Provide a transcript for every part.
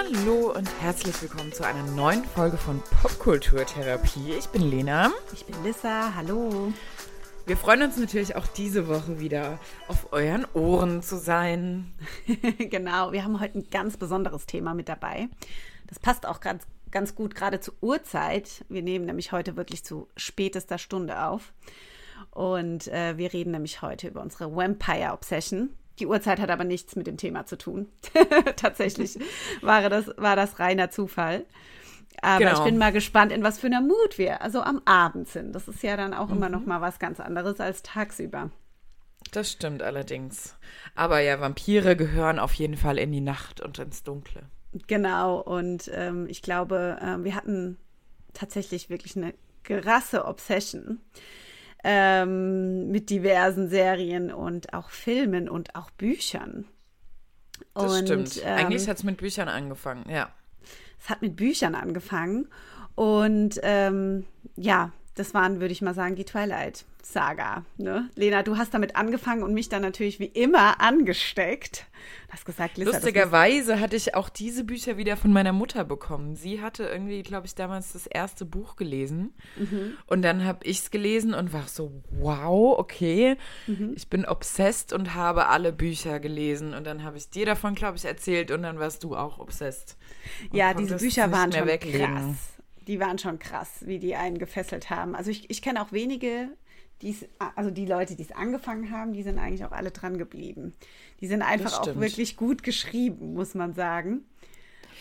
Hallo und herzlich willkommen zu einer neuen Folge von Popkulturtherapie. Ich bin Lena. Ich bin Lissa. Hallo. Wir freuen uns natürlich auch diese Woche wieder auf euren Ohren zu sein. genau, wir haben heute ein ganz besonderes Thema mit dabei. Das passt auch ganz, ganz gut gerade zur Uhrzeit. Wir nehmen nämlich heute wirklich zu spätester Stunde auf. Und äh, wir reden nämlich heute über unsere Vampire Obsession. Die Uhrzeit hat aber nichts mit dem Thema zu tun. Tatsächlich war das, war das reiner Zufall. Aber genau. ich bin mal gespannt, in was für einer Mut wir also am Abend sind. Das ist ja dann auch mhm. immer noch mal was ganz anderes als tagsüber. Das stimmt allerdings. Aber ja, Vampire gehören auf jeden Fall in die Nacht und ins Dunkle. Genau. Und ähm, ich glaube, äh, wir hatten tatsächlich wirklich eine krasse Obsession ähm, mit diversen Serien und auch Filmen und auch Büchern. Das und, stimmt. Ähm, Eigentlich hat es mit Büchern angefangen, ja. Es hat mit Büchern angefangen. Und ähm, ja, das waren, würde ich mal sagen, die Twilight-Saga. Ne? Lena, du hast damit angefangen und mich dann natürlich wie immer angesteckt. Du hast gesagt, Lisa, Lustigerweise hatte ich auch diese Bücher wieder von meiner Mutter bekommen. Sie hatte irgendwie, glaube ich, damals das erste Buch gelesen. Mhm. Und dann habe ich es gelesen und war so, wow, okay. Mhm. Ich bin obsessed und habe alle Bücher gelesen. Und dann habe ich dir davon, glaube ich, erzählt und dann warst du auch obsessed. Ja, diese Bücher waren schon weglegen. krass die waren schon krass, wie die einen gefesselt haben. Also ich, ich kenne auch wenige, die's, also die Leute, die es angefangen haben, die sind eigentlich auch alle dran geblieben. Die sind einfach auch wirklich gut geschrieben, muss man sagen.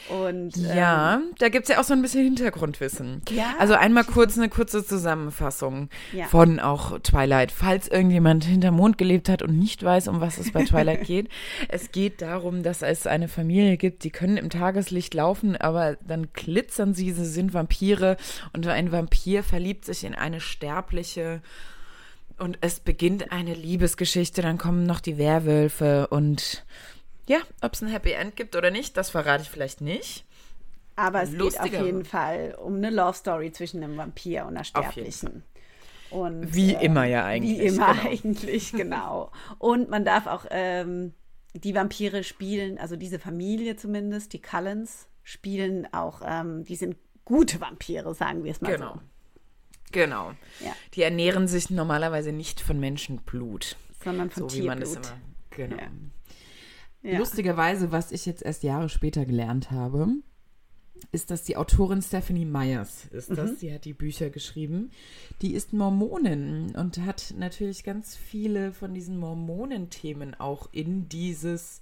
Und, ja, ähm, da gibt es ja auch so ein bisschen Hintergrundwissen. Ja, also einmal kurz eine kurze Zusammenfassung ja. von auch Twilight. Falls irgendjemand hinter Mond gelebt hat und nicht weiß, um was es bei Twilight geht. Es geht darum, dass es eine Familie gibt, die können im Tageslicht laufen, aber dann glitzern sie, sie sind Vampire und ein Vampir verliebt sich in eine sterbliche und es beginnt eine Liebesgeschichte, dann kommen noch die Werwölfe und ja, ob es ein Happy End gibt oder nicht, das verrate ich vielleicht nicht. Aber es Lustiger. geht auf jeden Fall um eine Love Story zwischen einem Vampir und einer Sterblichen. Und, wie äh, immer ja eigentlich. Wie immer genau. eigentlich, genau. Und man darf auch ähm, die Vampire spielen, also diese Familie zumindest, die Cullens, spielen auch, ähm, die sind gute Vampire, sagen wir es mal genau. so. Genau. Ja. Die ernähren sich normalerweise nicht von Menschenblut. Sondern von so, Tierblut. Wie man das immer, genau. Ja. Ja. Lustigerweise, was ich jetzt erst Jahre später gelernt habe, ist, dass die Autorin Stephanie Myers ist das. Mhm. Sie hat die Bücher geschrieben. Die ist Mormonin und hat natürlich ganz viele von diesen Mormonenthemen auch in dieses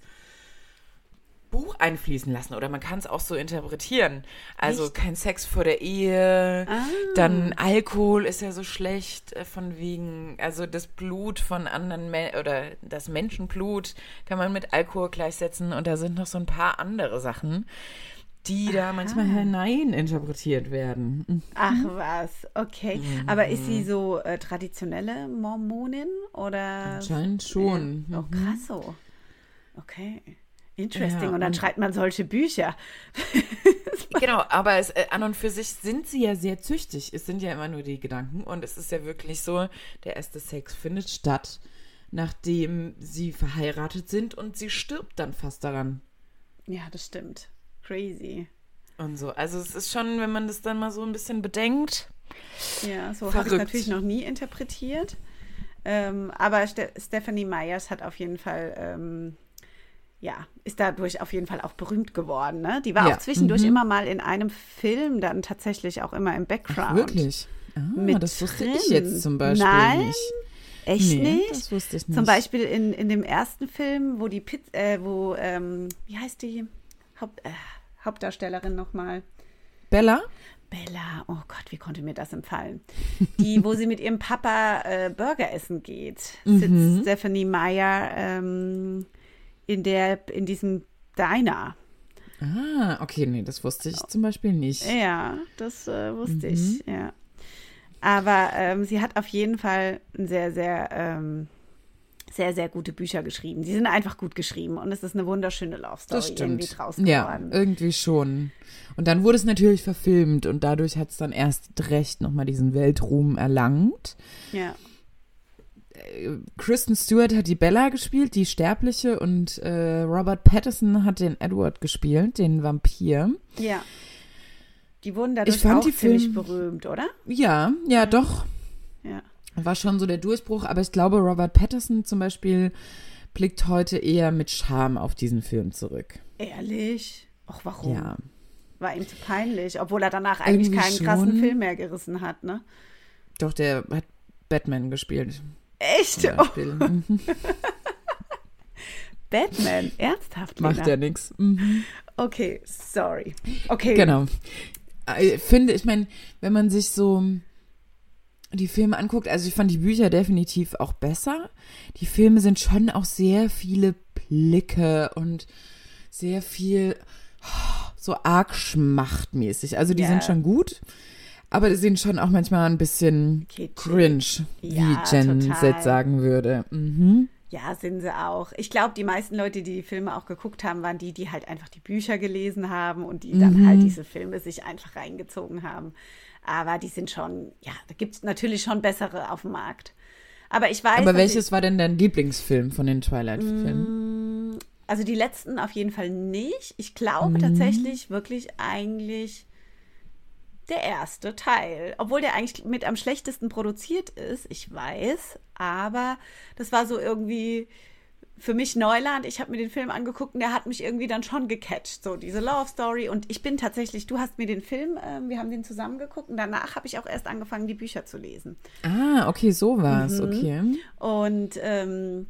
Buch einfließen lassen oder man kann es auch so interpretieren. Also Echt? kein Sex vor der Ehe, ah. dann Alkohol ist ja so schlecht äh, von wegen, also das Blut von anderen Me oder das Menschenblut kann man mit Alkohol gleichsetzen und da sind noch so ein paar andere Sachen, die da Aha. manchmal hinein interpretiert werden. Mhm. Ach was, okay. Mhm. Aber ist sie so äh, traditionelle Mormonin oder? Anscheinend schon. Ja. Oh, krass so. Okay. Interesting. Ja, und dann schreibt man solche Bücher. genau, aber es, äh, an und für sich sind sie ja sehr züchtig. Es sind ja immer nur die Gedanken. Und es ist ja wirklich so, der erste Sex findet statt, nachdem sie verheiratet sind und sie stirbt dann fast daran. Ja, das stimmt. Crazy. Und so. Also es ist schon, wenn man das dann mal so ein bisschen bedenkt. Ja, so habe ich natürlich noch nie interpretiert. Ähm, aber Ste Stephanie Myers hat auf jeden Fall ähm, ja, ist dadurch auf jeden Fall auch berühmt geworden. Ne? Die war ja. auch zwischendurch mhm. immer mal in einem Film dann tatsächlich auch immer im Background. Ach, wirklich? Ah, das wusste drin. ich jetzt zum Beispiel Nein? nicht. Echt nee, nicht? Das wusste ich nicht. Zum Beispiel in, in dem ersten Film, wo die Piz äh, wo, ähm, wie heißt die Haupt, äh, Hauptdarstellerin nochmal? Bella? Bella, oh Gott, wie konnte mir das empfallen? Die, wo sie mit ihrem Papa äh, Burger essen geht, sitzt mhm. Stephanie Meyer ähm, in der, in diesem Diner. Ah, okay, nee, das wusste ich zum Beispiel nicht. Ja, das äh, wusste mhm. ich, ja. Aber ähm, sie hat auf jeden Fall sehr, sehr, ähm, sehr, sehr gute Bücher geschrieben. Die sind einfach gut geschrieben und es ist eine wunderschöne Love Story das stimmt. irgendwie draus geworden. Ja, irgendwie schon. Und dann wurde es natürlich verfilmt und dadurch hat es dann erst recht nochmal diesen Weltruhm erlangt. Ja Kristen Stewart hat die Bella gespielt, die Sterbliche, und äh, Robert Pattinson hat den Edward gespielt, den Vampir. Ja. Die wurden dadurch ich fand auch die ziemlich Film, berühmt, oder? Ja, ja, doch. Ja. War schon so der Durchbruch, aber ich glaube, Robert Pattinson zum Beispiel blickt heute eher mit Scham auf diesen Film zurück. Ehrlich? Ach, warum? Ja. War ihm zu peinlich, obwohl er danach eigentlich Irgendwie keinen schon. krassen Film mehr gerissen hat, ne? Doch, der hat Batman gespielt. Echt? Oh. Batman, ernsthaft? Lena? Macht ja nichts. Mhm. Okay, sorry. Okay. Genau. Ich äh, finde, ich meine, wenn man sich so die Filme anguckt, also ich fand die Bücher definitiv auch besser. Die Filme sind schon auch sehr viele Blicke und sehr viel so arg schmachtmäßig. Also die yeah. sind schon gut, aber die sind schon auch manchmal ein bisschen Kitschig. cringe, wie ja, Jen Z sagen würde. Mhm. Ja, sind sie auch. Ich glaube, die meisten Leute, die die Filme auch geguckt haben, waren die, die halt einfach die Bücher gelesen haben und die mhm. dann halt diese Filme sich einfach reingezogen haben. Aber die sind schon, ja, da gibt es natürlich schon bessere auf dem Markt. Aber ich weiß. Aber welches ich, war denn dein Lieblingsfilm von den Twilight-Filmen? Mm, also die letzten auf jeden Fall nicht. Ich glaube mhm. tatsächlich wirklich eigentlich der erste Teil. Obwohl der eigentlich mit am schlechtesten produziert ist, ich weiß. Aber das war so irgendwie für mich Neuland. Ich habe mir den Film angeguckt und der hat mich irgendwie dann schon gecatcht. So diese Love Story. Und ich bin tatsächlich, du hast mir den Film, äh, wir haben den zusammen geguckt und danach habe ich auch erst angefangen, die Bücher zu lesen. Ah, okay, so war es, mhm. okay. Und ähm,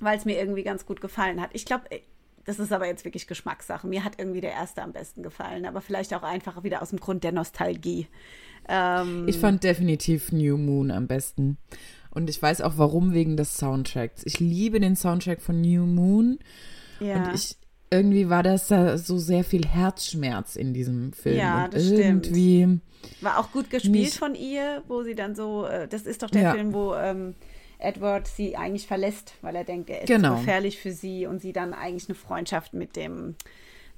weil es mir irgendwie ganz gut gefallen hat. Ich glaube, äh, das ist aber jetzt wirklich Geschmackssache. Mir hat irgendwie der erste am besten gefallen, aber vielleicht auch einfach wieder aus dem Grund der Nostalgie. Ähm, ich fand definitiv New Moon am besten. Und ich weiß auch warum, wegen des Soundtracks. Ich liebe den Soundtrack von New Moon. Ja. Und ich, irgendwie war das da so sehr viel Herzschmerz in diesem Film. Ja, und das irgendwie stimmt. War auch gut gespielt von ihr, wo sie dann so, äh, das ist doch der ja. Film, wo ähm, Edward sie eigentlich verlässt, weil er denkt, er ist genau. gefährlich für sie und sie dann eigentlich eine Freundschaft mit dem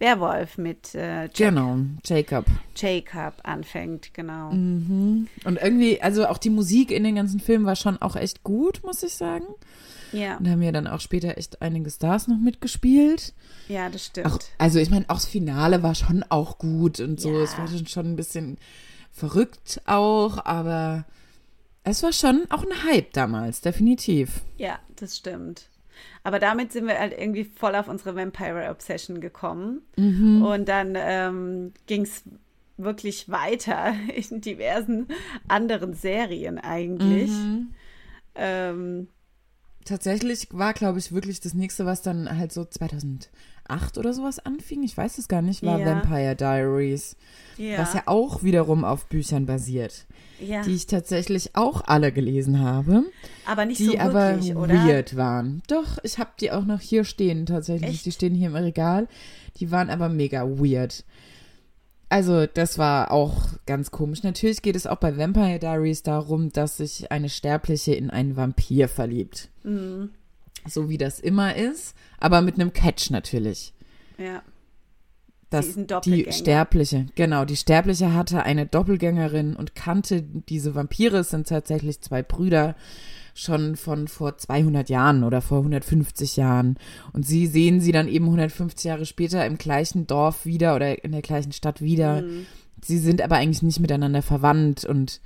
Werwolf mit äh, Jack, genau, Jacob. Jacob anfängt, genau. Mhm. Und irgendwie, also auch die Musik in den ganzen Filmen war schon auch echt gut, muss ich sagen. Ja. Und haben ja dann auch später echt einige Stars noch mitgespielt. Ja, das stimmt. Auch, also ich meine, auch das Finale war schon auch gut und so. Ja. Es war schon ein bisschen verrückt auch, aber es war schon auch ein Hype damals, definitiv. Ja, das stimmt. Aber damit sind wir halt irgendwie voll auf unsere Vampire Obsession gekommen. Mhm. Und dann ähm, ging es wirklich weiter in diversen anderen Serien eigentlich. Mhm. Ähm, Tatsächlich war, glaube ich, wirklich das nächste, was dann halt so 2008 oder sowas anfing. Ich weiß es gar nicht, war ja. Vampire Diaries. Ja. Was ja auch wiederum auf Büchern basiert ja. die ich tatsächlich auch alle gelesen habe. Aber nicht die so wirklich, aber oder? weird waren. Doch, ich habe die auch noch hier stehen tatsächlich. Echt? Die stehen hier im Regal. Die waren aber mega weird. Also, das war auch ganz komisch. Natürlich geht es auch bei Vampire Diaries darum, dass sich eine Sterbliche in einen Vampir verliebt. Mhm. So wie das immer ist, aber mit einem Catch natürlich. Ja dass die Sterbliche, genau, die Sterbliche hatte eine Doppelgängerin und kannte diese Vampire. Es sind tatsächlich zwei Brüder schon von vor 200 Jahren oder vor 150 Jahren. Und sie sehen sie dann eben 150 Jahre später im gleichen Dorf wieder oder in der gleichen Stadt wieder. Mhm. Sie sind aber eigentlich nicht miteinander verwandt und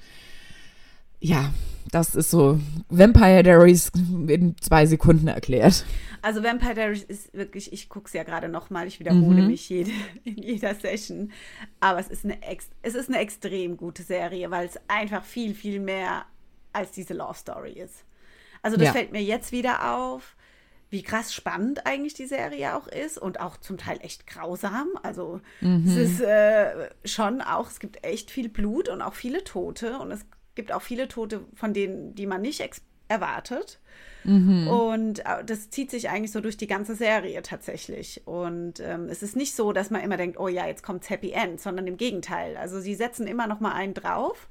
ja, das ist so Vampire Diaries in zwei Sekunden erklärt. Also Vampire Diaries ist wirklich, ich gucke es ja gerade nochmal, ich wiederhole mhm. mich jede, in jeder Session, aber es ist, eine es ist eine extrem gute Serie, weil es einfach viel, viel mehr als diese Love Story ist. Also das ja. fällt mir jetzt wieder auf, wie krass spannend eigentlich die Serie auch ist und auch zum Teil echt grausam. Also mhm. es ist äh, schon auch, es gibt echt viel Blut und auch viele Tote und es gibt auch viele Tote, von denen, die man nicht erwartet. Mhm. Und äh, das zieht sich eigentlich so durch die ganze Serie tatsächlich. Und ähm, es ist nicht so, dass man immer denkt, oh ja, jetzt kommt's Happy End, sondern im Gegenteil. Also sie setzen immer noch mal einen drauf.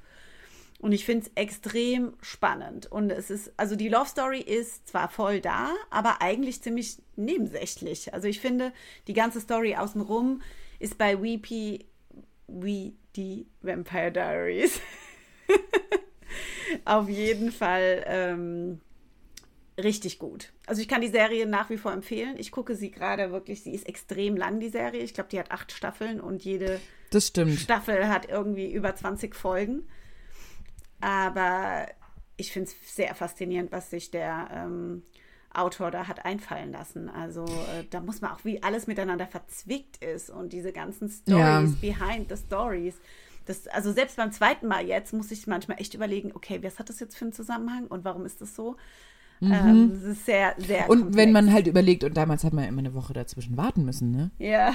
Und ich finde es extrem spannend. Und es ist, also die Love Story ist zwar voll da, aber eigentlich ziemlich nebensächlich. Also ich finde, die ganze Story außenrum ist bei Weepy, We, die Vampire Diaries. Auf jeden Fall ähm, richtig gut. Also ich kann die Serie nach wie vor empfehlen. Ich gucke sie gerade wirklich, sie ist extrem lang, die Serie. Ich glaube, die hat acht Staffeln und jede Staffel hat irgendwie über 20 Folgen. Aber ich finde es sehr faszinierend, was sich der ähm, Autor da hat einfallen lassen. Also äh, da muss man auch, wie alles miteinander verzwickt ist und diese ganzen Stories ja. behind the stories. Das, also selbst beim zweiten Mal jetzt muss ich manchmal echt überlegen, okay, was hat das jetzt für einen Zusammenhang und warum ist das so? Mhm. Ähm, das ist sehr, sehr Und komplex. wenn man halt überlegt, und damals hat man ja immer eine Woche dazwischen warten müssen, ne? Ja.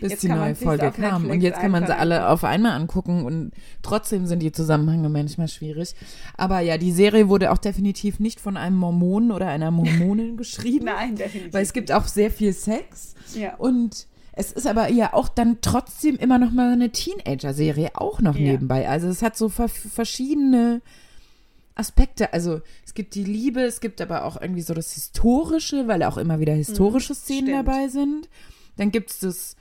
Bis jetzt die neue Folge kam. Und jetzt kann man sie alle auf einmal angucken und trotzdem sind die Zusammenhänge manchmal schwierig. Aber ja, die Serie wurde auch definitiv nicht von einem Mormonen oder einer Mormonin geschrieben. Nein, definitiv. Weil es gibt auch sehr viel Sex. Ja. Und es ist aber ja auch dann trotzdem immer noch mal eine Teenager-Serie auch noch ja. nebenbei. Also es hat so verschiedene Aspekte. Also es gibt die Liebe, es gibt aber auch irgendwie so das Historische, weil auch immer wieder historische mhm, Szenen Stimmt. dabei sind. Dann gibt es das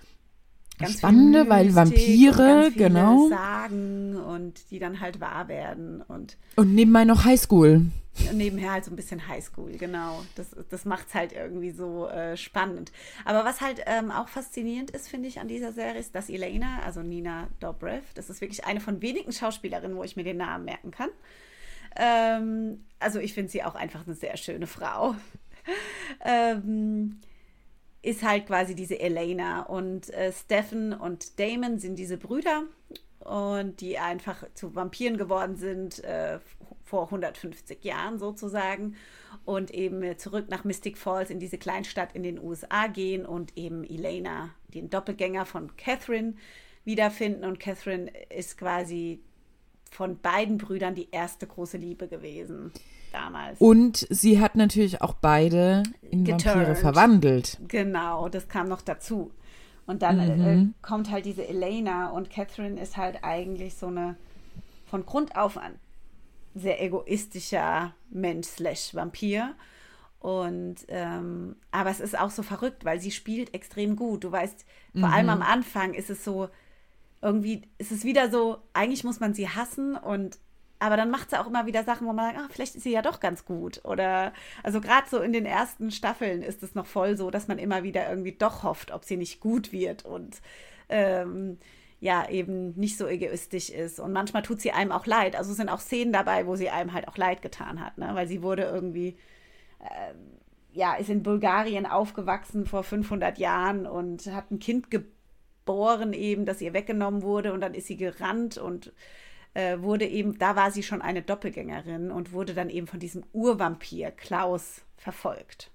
ganz Spannende, weil Vampire, genau. Sagen und die dann halt wahr werden. Und, und nebenbei noch Highschool. Nebenher halt so ein bisschen Highschool, genau. Das, das macht es halt irgendwie so äh, spannend. Aber was halt ähm, auch faszinierend ist, finde ich, an dieser Serie, ist, dass Elena, also Nina Dobrev, das ist wirklich eine von wenigen Schauspielerinnen, wo ich mir den Namen merken kann. Ähm, also ich finde sie auch einfach eine sehr schöne Frau. ähm, ist halt quasi diese Elena und äh, Stephen und Damon sind diese Brüder und die einfach zu Vampiren geworden sind äh, vor 150 Jahren sozusagen und eben zurück nach Mystic Falls in diese Kleinstadt in den USA gehen und eben Elena, den Doppelgänger von Catherine, wiederfinden und Catherine ist quasi von beiden Brüdern die erste große Liebe gewesen damals. Und sie hat natürlich auch beide in Geturnt. Vampire verwandelt. Genau, das kam noch dazu. Und dann äh, mhm. äh, kommt halt diese Elena und Catherine ist halt eigentlich so eine von Grund auf an sehr egoistischer Mensch slash Vampir. Und ähm, aber es ist auch so verrückt, weil sie spielt extrem gut. Du weißt, vor mhm. allem am Anfang ist es so, irgendwie ist es wieder so, eigentlich muss man sie hassen und aber dann macht sie auch immer wieder Sachen, wo man sagt, ah, vielleicht ist sie ja doch ganz gut. Oder also gerade so in den ersten Staffeln ist es noch voll so, dass man immer wieder irgendwie doch hofft, ob sie nicht gut wird und ähm, ja, eben nicht so egoistisch ist. Und manchmal tut sie einem auch leid. Also sind auch Szenen dabei, wo sie einem halt auch leid getan hat, ne? weil sie wurde irgendwie, äh, ja, ist in Bulgarien aufgewachsen vor 500 Jahren und hat ein Kind geboren eben, das ihr weggenommen wurde und dann ist sie gerannt und äh, wurde eben, da war sie schon eine Doppelgängerin und wurde dann eben von diesem Urvampir Klaus verfolgt.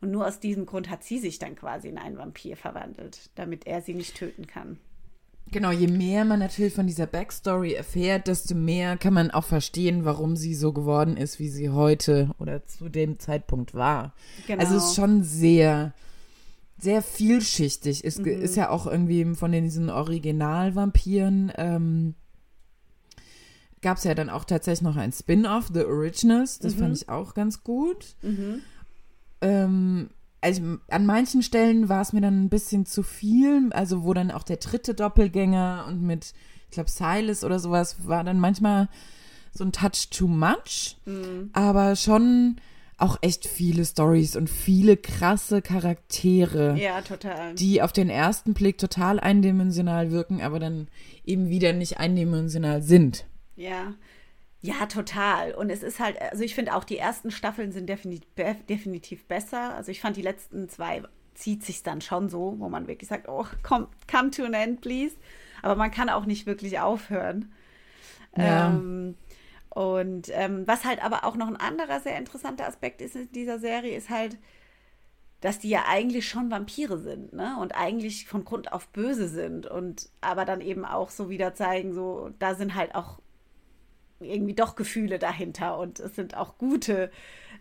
Und nur aus diesem Grund hat sie sich dann quasi in einen Vampir verwandelt, damit er sie nicht töten kann. Genau, je mehr man natürlich von dieser Backstory erfährt, desto mehr kann man auch verstehen, warum sie so geworden ist, wie sie heute oder zu dem Zeitpunkt war. Genau. Also es ist schon sehr, sehr vielschichtig. Es mhm. ist ja auch irgendwie von diesen Original-Vampiren ähm, gab es ja dann auch tatsächlich noch ein Spin-off, The Originals. Das mhm. fand ich auch ganz gut. Mhm. Ähm, also an manchen Stellen war es mir dann ein bisschen zu viel, also wo dann auch der dritte Doppelgänger und mit, ich glaube, Silas oder sowas war dann manchmal so ein Touch too much, mhm. aber schon auch echt viele Stories und viele krasse Charaktere. Ja, total. Die auf den ersten Blick total eindimensional wirken, aber dann eben wieder nicht eindimensional sind. Ja. Ja, total. Und es ist halt, also ich finde auch, die ersten Staffeln sind definitiv, definitiv besser. Also ich fand die letzten zwei zieht sich dann schon so, wo man wirklich sagt, oh, komm, come to an end, please. Aber man kann auch nicht wirklich aufhören. Ja. Ähm, und ähm, was halt aber auch noch ein anderer sehr interessanter Aspekt ist in dieser Serie, ist halt, dass die ja eigentlich schon Vampire sind, ne? Und eigentlich von Grund auf böse sind und aber dann eben auch so wieder zeigen, so, da sind halt auch irgendwie doch Gefühle dahinter und es sind auch gute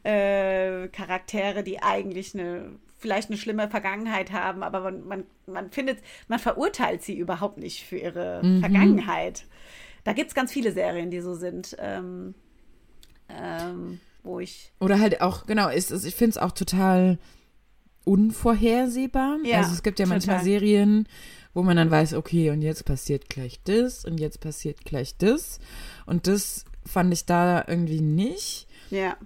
äh, Charaktere, die eigentlich eine vielleicht eine schlimme Vergangenheit haben, aber man, man, man findet, man verurteilt sie überhaupt nicht für ihre mhm. Vergangenheit. Da gibt es ganz viele Serien, die so sind, ähm, ähm, wo ich. Oder halt auch, genau, ist, ist ich finde es auch total unvorhersehbar. Ja, also es gibt ja total. manchmal Serien, wo man dann weiß, okay, und jetzt passiert gleich das und jetzt passiert gleich das. Und das fand ich da irgendwie nicht. Ja.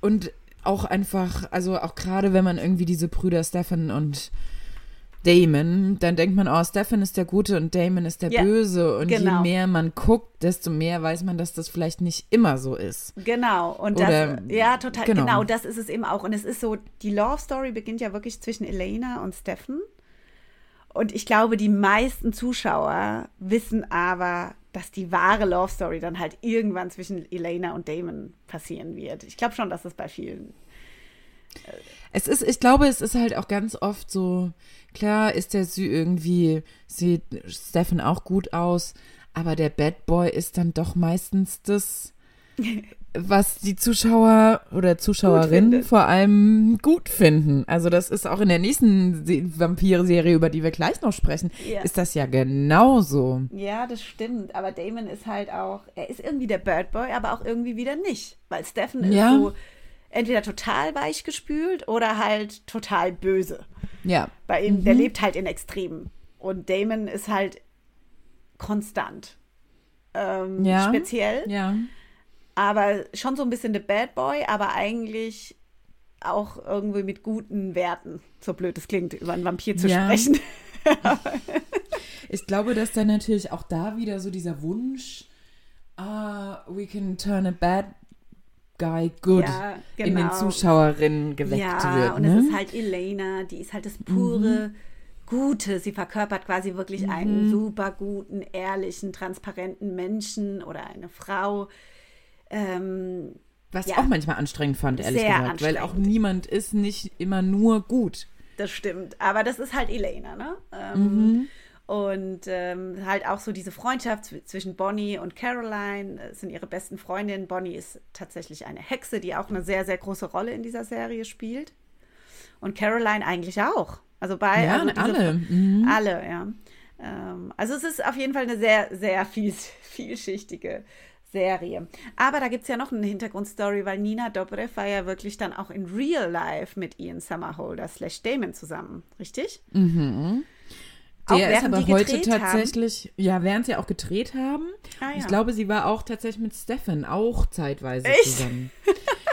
Und auch einfach, also auch gerade wenn man irgendwie diese Brüder Stefan und Damon, dann denkt man, oh, Stefan ist der Gute und Damon ist der Ja, Böse. Und genau. je mehr man guckt, desto mehr weiß man, dass das vielleicht nicht immer so ist. Genau, und das, Oder- ja, total, genau. genau. das ist es eben auch. Und es ist so, die Love Story beginnt ja wirklich zwischen Elena und Steffen. Und ich glaube, die meisten Zuschauer wissen aber, dass die wahre Love Story dann halt irgendwann zwischen Elena und Damon passieren wird. Ich glaube schon, dass das bei vielen. Es ist, ich glaube, es ist halt auch ganz oft so, klar ist der Sü irgendwie, sieht Stefan auch gut aus, aber der Bad Boy ist dann doch meistens das, was die Zuschauer oder Zuschauerinnen vor allem gut finden. Also das ist auch in der nächsten Se- Vampir-Serie, über die wir gleich noch sprechen, Ja. ist das ja genauso. Ja, das stimmt. Aber Damon ist halt auch, er ist irgendwie der Bad Boy, aber auch irgendwie wieder nicht. Weil Steffen ist Ja. so entweder total weichgespült oder halt total böse. Ja. Bei ihm, der lebt halt in Extremen. Und Damon ist halt konstant. Ähm, Ja. Speziell, Ja. Aber schon so ein bisschen der Bad Boy, aber eigentlich auch irgendwie mit guten Werten. So blöd es klingt, über einen Vampir zu Ja. sprechen. Ich glaube, dass dann natürlich auch da wieder so dieser Wunsch, ah, we can turn a bad guy good Ja, in den genau. Zuschauerinnen geweckt ja, wird. und ne? es ist halt Elena, die ist halt das pure Gute. Sie verkörpert quasi wirklich Mhm. einen super guten, ehrlichen, transparenten Menschen oder eine Frau. Ähm, Was ja. ich auch manchmal anstrengend fand, ehrlich gesagt. Weil auch niemand ist nicht immer nur gut. das stimmt. Aber das ist halt Elena, ne? Ähm, Mhm. Und ähm, halt auch so diese Freundschaft zw- zwischen Bonnie und Caroline äh, sind ihre besten Freundinnen. Bonnie ist tatsächlich eine Hexe, die auch eine sehr, sehr große Rolle in dieser Serie spielt. Und Caroline eigentlich auch. Also bei Ja, also alle. Mhm. Alle, ja. Ähm, also es ist auf jeden Fall eine sehr, sehr viel, vielschichtige Serie. Aber da gibt es ja noch eine Hintergrundstory, weil Nina Dobrev war ja wirklich dann auch in Real Life mit Ian Summerholder slash Damon zusammen, richtig? Auch Der ist aber heute gedreht haben? tatsächlich, ja, während sie auch gedreht haben. Ah, ja. Ich glaube, sie war auch tatsächlich mit Stefan auch zeitweise Echt? zusammen.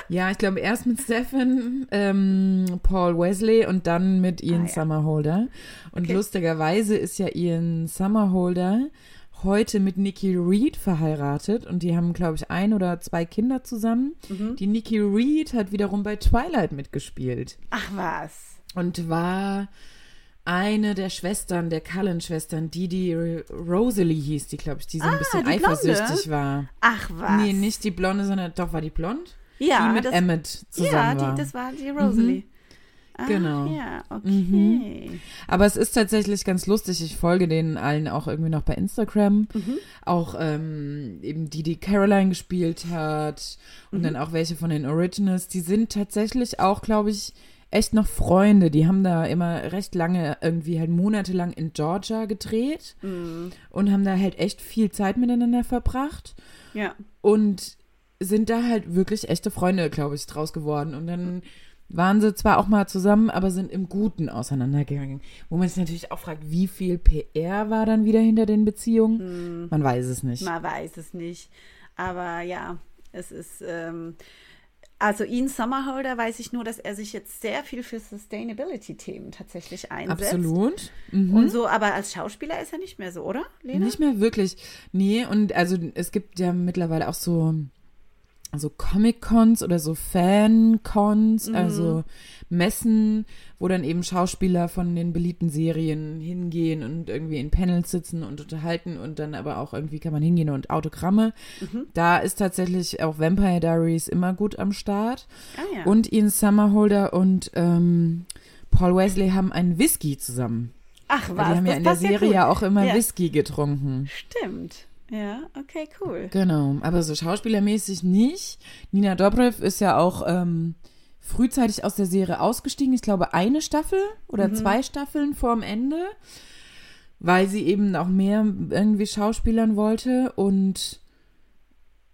ja, ich glaube erst mit Stefan, ähm, Paul Wesley und dann mit Ian Ah, ja. Summerholder. Und Okay. lustigerweise ist ja Ian Summerholder heute mit Nikki Reed verheiratet und die haben, glaube ich, ein oder zwei Kinder zusammen. Mhm. Die Nikki Reed hat wiederum bei Twilight mitgespielt Ach was. und war eine der Schwestern, der Cullen-Schwestern, die die Rosalie hieß, die, glaube ich, die so ein bisschen Ah, Blonde? eifersüchtig war. Ach was. Nee, nicht die Blonde, sondern doch war die blond? Ja, die mit das- Emmett zusammen Ja, war. die, das war die Rosalie. Ah, Genau. Ja, okay. Aber es ist tatsächlich ganz lustig. Ich folge denen allen auch irgendwie noch bei Instagram. Mhm. Auch ähm, eben die, die Caroline gespielt hat und Mhm. dann auch welche von den Originals. Die sind tatsächlich auch, glaube ich, echt noch Freunde. Die haben da immer recht lange, irgendwie halt monatelang in Georgia gedreht Mhm. und haben da halt echt viel Zeit miteinander verbracht. Ja. und sind da halt wirklich echte Freunde, glaube ich, draus geworden. Und dann waren sie zwar auch mal zusammen, aber sind im Guten auseinandergegangen. Wo man sich natürlich auch fragt, wie viel PR war dann wieder hinter den Beziehungen? Man weiß es nicht. Man weiß es nicht. Aber ja, es ist. Ähm, also Ian Sommerholder weiß ich nur, dass er sich jetzt sehr viel für Sustainability-Themen tatsächlich einsetzt. Absolut. Mhm. Und so, aber als Schauspieler ist er nicht mehr so, oder, Lena? Nicht mehr wirklich. Nee, und also es gibt ja mittlerweile auch so, so Comic-Cons oder so Fan-Cons, Mhm. also Messen, wo dann eben Schauspieler von den beliebten Serien hingehen und irgendwie in Panels sitzen und unterhalten und dann aber auch irgendwie kann man hingehen und Autogramme. Mhm. Da ist tatsächlich auch Vampire Diaries immer gut am Start. Ah, ja. Und Ian Summerholder und ähm, Paul Wesley haben einen Whisky zusammen. Ach was, die haben ja in der Serie ja auch immer Ja. Whisky getrunken. Stimmt. Ja, okay, cool. Genau, aber so schauspielermäßig nicht. Nina Dobrev ist ja auch ähm, frühzeitig aus der Serie ausgestiegen. Ich glaube, eine Staffel oder zwei Staffeln vorm Ende, weil sie eben auch mehr irgendwie schauspielern wollte. Und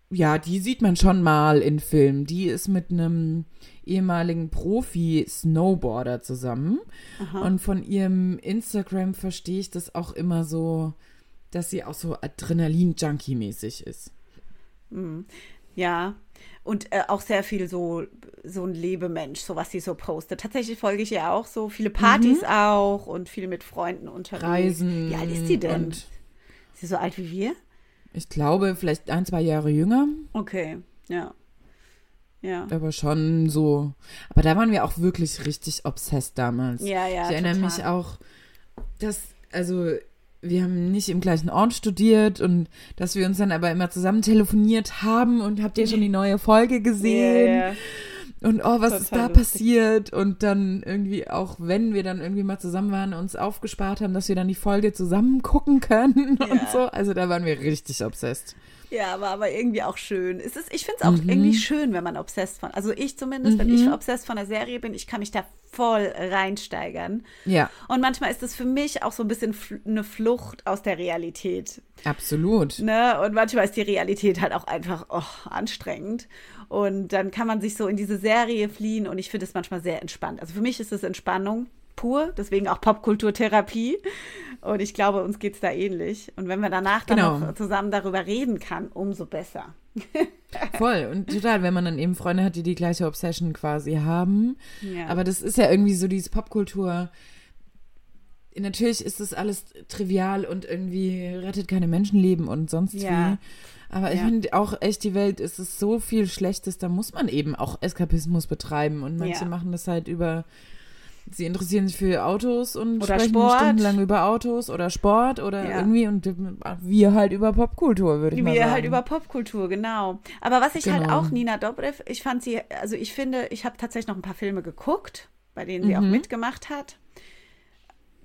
ja, die sieht man schon mal in Filmen. Die ist mit einem ehemaligen Profi-Snowboarder zusammen. Und von ihrem Instagram verstehe ich das auch immer so, dass sie auch so Adrenalin-Junkie-mäßig ist. Ja. Und äh, auch sehr viel so, so ein Lebemensch, so was sie so postet. Tatsächlich folge ich ihr auch so viele Partys mhm. auch und viel mit Freunden unterwegs. Reisen. Wie alt ist die denn? Ist sie so alt wie wir? Ich glaube, vielleicht ein, zwei Jahre jünger. Okay, ja. Ja. Aber schon so. Aber da waren wir auch wirklich richtig obsessed damals. Ja, ja. Ich erinnere total. mich auch, dass, also wir haben nicht im gleichen Ort studiert und dass wir uns dann aber immer zusammen telefoniert haben und habt ihr schon die neue Folge gesehen? Yeah. Und oh, was Total ist da lustig. passiert? Und dann irgendwie auch, wenn wir dann irgendwie mal zusammen waren, uns aufgespart haben, dass wir dann die Folge zusammen gucken können yeah. und so. Also da waren wir richtig obsessed. Ja, aber, aber irgendwie auch schön. Es ist, ich finde es auch mhm. irgendwie schön, wenn man obsessed von, also ich zumindest, mhm. wenn ich mhm. obsessed von der Serie bin, ich kann mich da voll reinsteigern. Ja. Und manchmal ist es für mich auch so ein bisschen eine Flucht aus der Realität. Absolut. Ne? Und manchmal ist die Realität halt auch einfach oh, anstrengend. Und dann kann man sich so in diese Serie fliehen und ich finde es manchmal sehr entspannt. Also für mich ist es Entspannung pur, deswegen auch Popkulturtherapie. Und ich glaube, uns geht es da ähnlich. Und wenn man danach dann genau. noch zusammen darüber reden kann, umso besser. Voll und total, wenn man dann eben Freunde hat, die die gleiche Obsession quasi haben. Ja. Aber das ist ja irgendwie so diese Popkultur. Natürlich ist das alles trivial und irgendwie rettet keine Menschenleben und sonst ja. wie. Aber ich ja. finde auch echt, die Welt ist es so viel Schlechtes, da muss man eben auch Eskapismus betreiben. Und manche machen das halt über sie interessieren sich für Autos und oder sprechen Sport. stundenlang über Autos oder Sport oder ja. irgendwie und wir halt über Popkultur, würde ich wir mal sagen. Wir halt über Popkultur, genau. Aber was ich halt genau. halt auch, Nina Dobrev, ich fand sie, also ich finde, ich habe tatsächlich noch ein paar Filme geguckt, bei denen sie mhm. auch mitgemacht hat.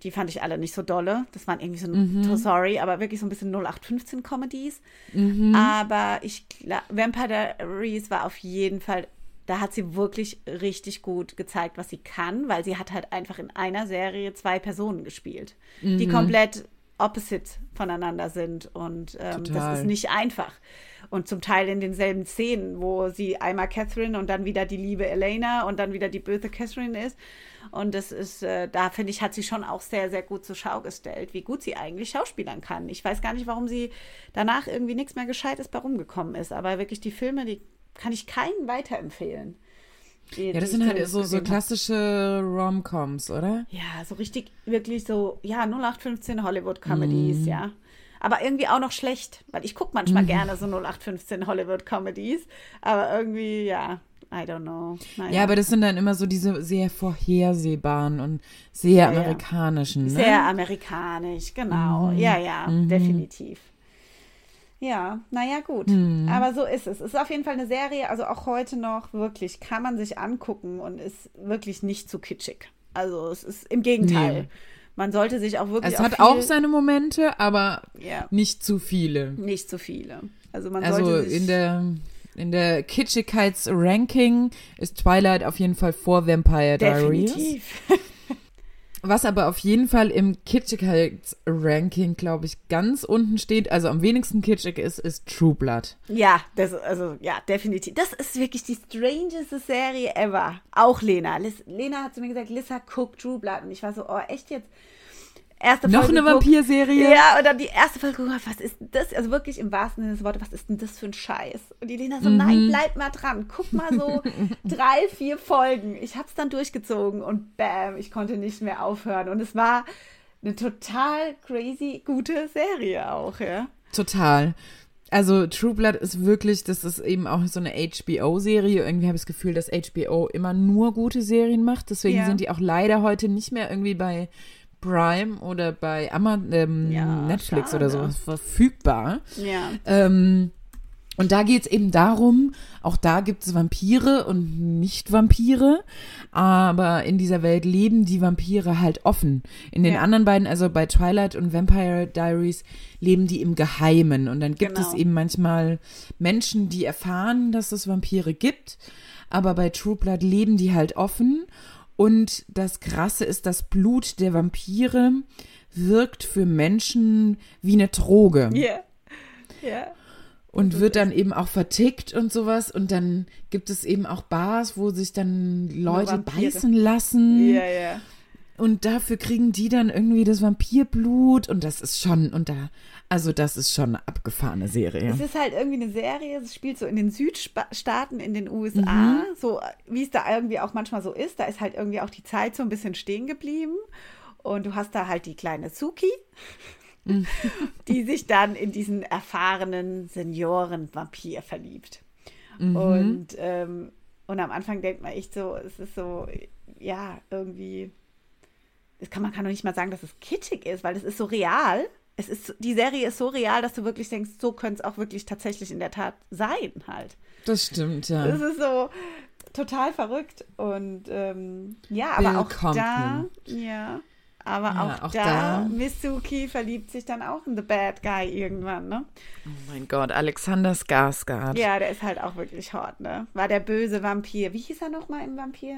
Die fand ich alle nicht so dolle. Das waren irgendwie so, mhm. so sorry, aber wirklich so ein bisschen 0815 Comedies. Mhm. Aber ich, Vampire Diaries war auf jeden Fall da hat sie wirklich richtig gut gezeigt, was sie kann, weil sie hat halt einfach in einer Serie zwei Personen gespielt, mhm. die komplett opposite voneinander sind und ähm, das ist nicht einfach. Und zum Teil in denselben Szenen, wo sie einmal Catherine und dann wieder die liebe Elena und dann wieder die böse Catherine ist. Und das ist, äh, da finde ich, hat sie schon auch sehr, sehr gut zur Schau gestellt, wie gut sie eigentlich schauspielern kann. Ich weiß gar nicht, warum sie danach irgendwie nichts mehr Gescheites bei rumgekommen ist. Aber wirklich die Filme, die kann ich keinen weiterempfehlen. Die, ja, das sind halt so, so klassische Rom-Coms, oder? Ja, so richtig, wirklich so, ja, 0815 Hollywood-Comedies, mm. ja. Aber irgendwie auch noch schlecht, weil ich gucke manchmal mm. gerne so 0815 Hollywood-Comedies, aber irgendwie, ja, I don't know. Naja. Ja, aber das sind dann immer so diese sehr vorhersehbaren und sehr ja, amerikanischen. Ne? Sehr amerikanisch, genau. Mm. Ja, ja, mhm. definitiv. Ja, naja, gut. Mhm. Aber so ist es. Es ist auf jeden Fall eine Serie, also auch heute noch wirklich, kann man sich angucken und ist wirklich nicht zu kitschig. Also es ist im Gegenteil. Nee. Man sollte sich auch wirklich. Es hat auch seine Momente, aber ja. nicht zu viele. Nicht zu viele. Also man also sollte sich in der in der Kitschigkeits-Ranking ist Twilight auf jeden Fall vor Vampire Diaries. Definitiv. Was aber auf jeden Fall im Kitschigkeits-Ranking, glaube ich, ganz unten steht, also am wenigsten kitschig ist, ist True Blood. Ja, das, also, ja, definitiv. Das ist wirklich die strangeste Serie ever. Auch Lena. Liz, Lena hat zu mir gesagt, Lissa, guck True Blood. Und ich war so, oh, echt jetzt? Erste Folge. Noch eine Vampirserie? Ja, und dann die erste Folge geguckt, was ist das? Also wirklich im wahrsten Sinne des Wortes, was ist denn das für ein Scheiß? Und die Lena so, mhm. nein, bleib mal dran. Guck mal so drei, vier Folgen. Ich hab's dann durchgezogen und bam, ich konnte nicht mehr aufhören. Und es war eine total crazy gute Serie auch, ja. Total. Also True Blood ist wirklich, das ist eben auch so eine HBO-Serie. Irgendwie habe ich das Gefühl, dass HBO immer nur gute Serien macht. Deswegen ja. sind die auch leider heute nicht mehr irgendwie bei Prime oder bei Amazon, ähm, ja, Netflix schade. oder sowas verfügbar. Ja. Ähm, und da geht es eben darum, auch da gibt es Vampire und Nicht-Vampire, aber in dieser Welt leben die Vampire halt offen. In den ja. anderen beiden, also bei Twilight und Vampire Diaries, leben die im Geheimen. Und dann gibt genau. es eben manchmal Menschen, die erfahren, dass es Vampire gibt, aber bei True Blood leben die halt offen. Und das Krasse ist, das Blut der Vampire wirkt für Menschen wie eine Droge. Ja. Yeah. Ja. Yeah. Und wird dann eben auch vertickt und sowas. Und dann gibt es eben auch Bars, wo sich dann Leute beißen lassen. Ja, ja. Und dafür kriegen die dann irgendwie das Vampirblut und das ist schon, und da, also das ist schon eine abgefahrene Serie. Es ist halt irgendwie eine Serie, es spielt so in den Südstaaten in den USA, Mhm. so wie es da irgendwie auch manchmal so ist. Da ist halt irgendwie auch die Zeit so ein bisschen stehen geblieben. Und du hast da halt die kleine Suki, die sich dann in diesen erfahrenen Senioren-Vampir verliebt. Mhm. Und, ähm, und am Anfang denkt man echt so, es ist so, ja, irgendwie, das kann man kann doch nicht mal sagen, dass es kitschig ist, weil es ist so real. Es ist, die Serie ist so real, dass du wirklich denkst, so könnte es auch wirklich tatsächlich in der Tat sein halt. Das stimmt, ja. Das ist so total verrückt. Und ähm, ja, aber auch da, ja, aber Ja, auch, auch da, da. Misuki verliebt sich dann auch in The Bad Guy irgendwann, ne? Oh mein Gott, Alexander Skarsgård. Ja, der ist halt auch wirklich hot, ne? War der böse Vampir. Wie hieß er nochmal im Vampir?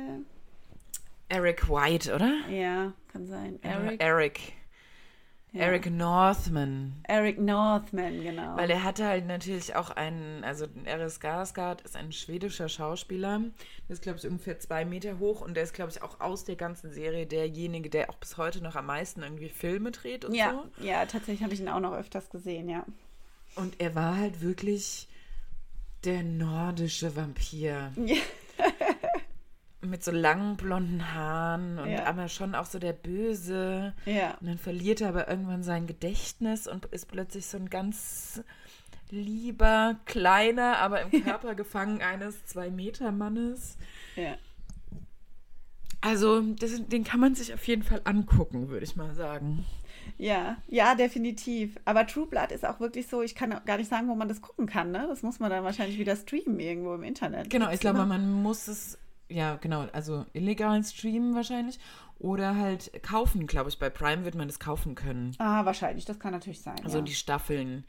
Eric White, oder? Ja, kann sein. Eric. Eric. Ja. Eric Northman. Eric Northman, genau. Weil er hatte halt natürlich auch einen, also Eric Skarsgård ist ein schwedischer Schauspieler. Der ist, glaube ich, ungefähr zwei Meter hoch und der ist, glaube ich, auch aus der ganzen Serie derjenige, der auch bis heute noch am meisten irgendwie Filme dreht und ja, so. ja, tatsächlich habe ich ihn auch noch öfters gesehen, ja. Und er war halt wirklich der nordische Vampir. Ja. Mit so langen blonden Haaren und Ja. aber schon auch so der Böse. Ja. Und dann verliert er aber irgendwann sein Gedächtnis und ist plötzlich so ein ganz lieber, kleiner, aber im Körper gefangen eines Zwei-Meter-Mannes. Ja. Also, das, den kann man sich auf jeden Fall angucken, würde ich mal sagen. Ja, ja, definitiv. Aber True Blood ist auch wirklich so, ich kann gar nicht sagen, wo man das gucken kann, ne? Das muss man dann wahrscheinlich wieder streamen irgendwo im Internet. Genau, ich glaube, man muss es, ja, genau, also illegal streamen wahrscheinlich oder halt kaufen, glaube ich. Bei Prime wird man das kaufen können. Ah, wahrscheinlich, das kann natürlich sein. Also ja. die Staffeln.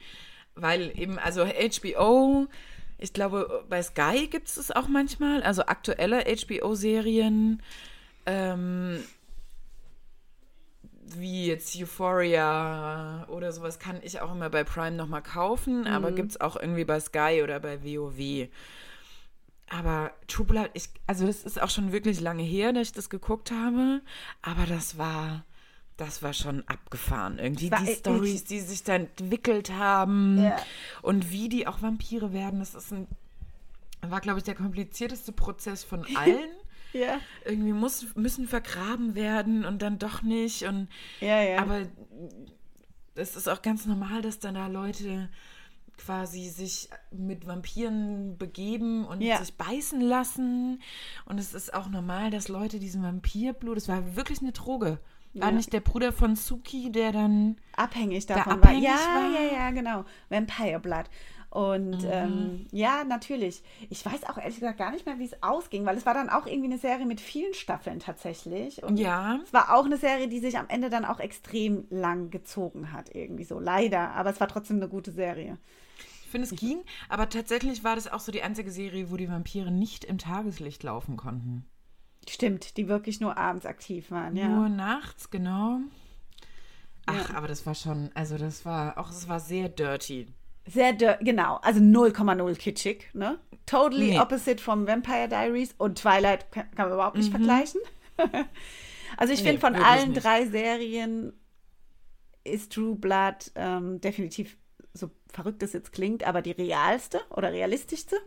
Weil eben, also HBO, ich glaube, bei Sky gibt es es auch manchmal, also aktuelle HBO-Serien, ähm, wie jetzt Euphoria oder sowas, kann ich auch immer bei Prime nochmal kaufen, aber gibt es auch irgendwie bei Sky oder bei WoW. Aber True Blood, ich, also das ist auch schon wirklich lange her, dass ich das geguckt habe, aber das war, das war schon abgefahren. Irgendwie war die e- Stories, die sich da entwickelt haben Ja. und wie die auch Vampire werden, das ist ein, war, glaube ich, der komplizierteste Prozess von allen. Ja, Irgendwie muss, müssen vergraben werden und dann doch nicht. Und ja, ja. aber es ist auch ganz normal, dass dann da Leute quasi sich mit Vampiren begeben und Ja. sich beißen lassen. Und es ist auch normal, dass Leute diesen Vampirblut, es war wirklich eine Droge. War Ja. nicht der Bruder von Suki, der dann. abhängig Da davon abhängig war. Ja, war? ja, ja, genau. Vampire Blood. Und Mhm. ähm, ja, natürlich. Ich weiß auch ehrlich gesagt gar nicht mehr, wie es ausging, weil es war dann auch irgendwie eine Serie mit vielen Staffeln tatsächlich. Und Ja. es war auch eine Serie, die sich am Ende dann auch extrem lang gezogen hat, irgendwie so. Leider. Aber es war trotzdem eine gute Serie. Ich finde, es ging, aber tatsächlich war das auch so die einzige Serie, wo die Vampire nicht im Tageslicht laufen konnten. Stimmt, die wirklich nur abends aktiv waren, ja. Nur nachts, genau. Ach, aber das war schon, also das war auch, es war sehr dirty. Sehr, dir- genau, also 0,0 kitschig, ne? Totally Nee. opposite vom Vampire Diaries und Twilight kann, kann man überhaupt nicht vergleichen. also ich Nee, finde, von allen nicht. drei Serien ist True Blood ähm, definitiv, verrückt es jetzt klingt, aber die realste oder realistischste.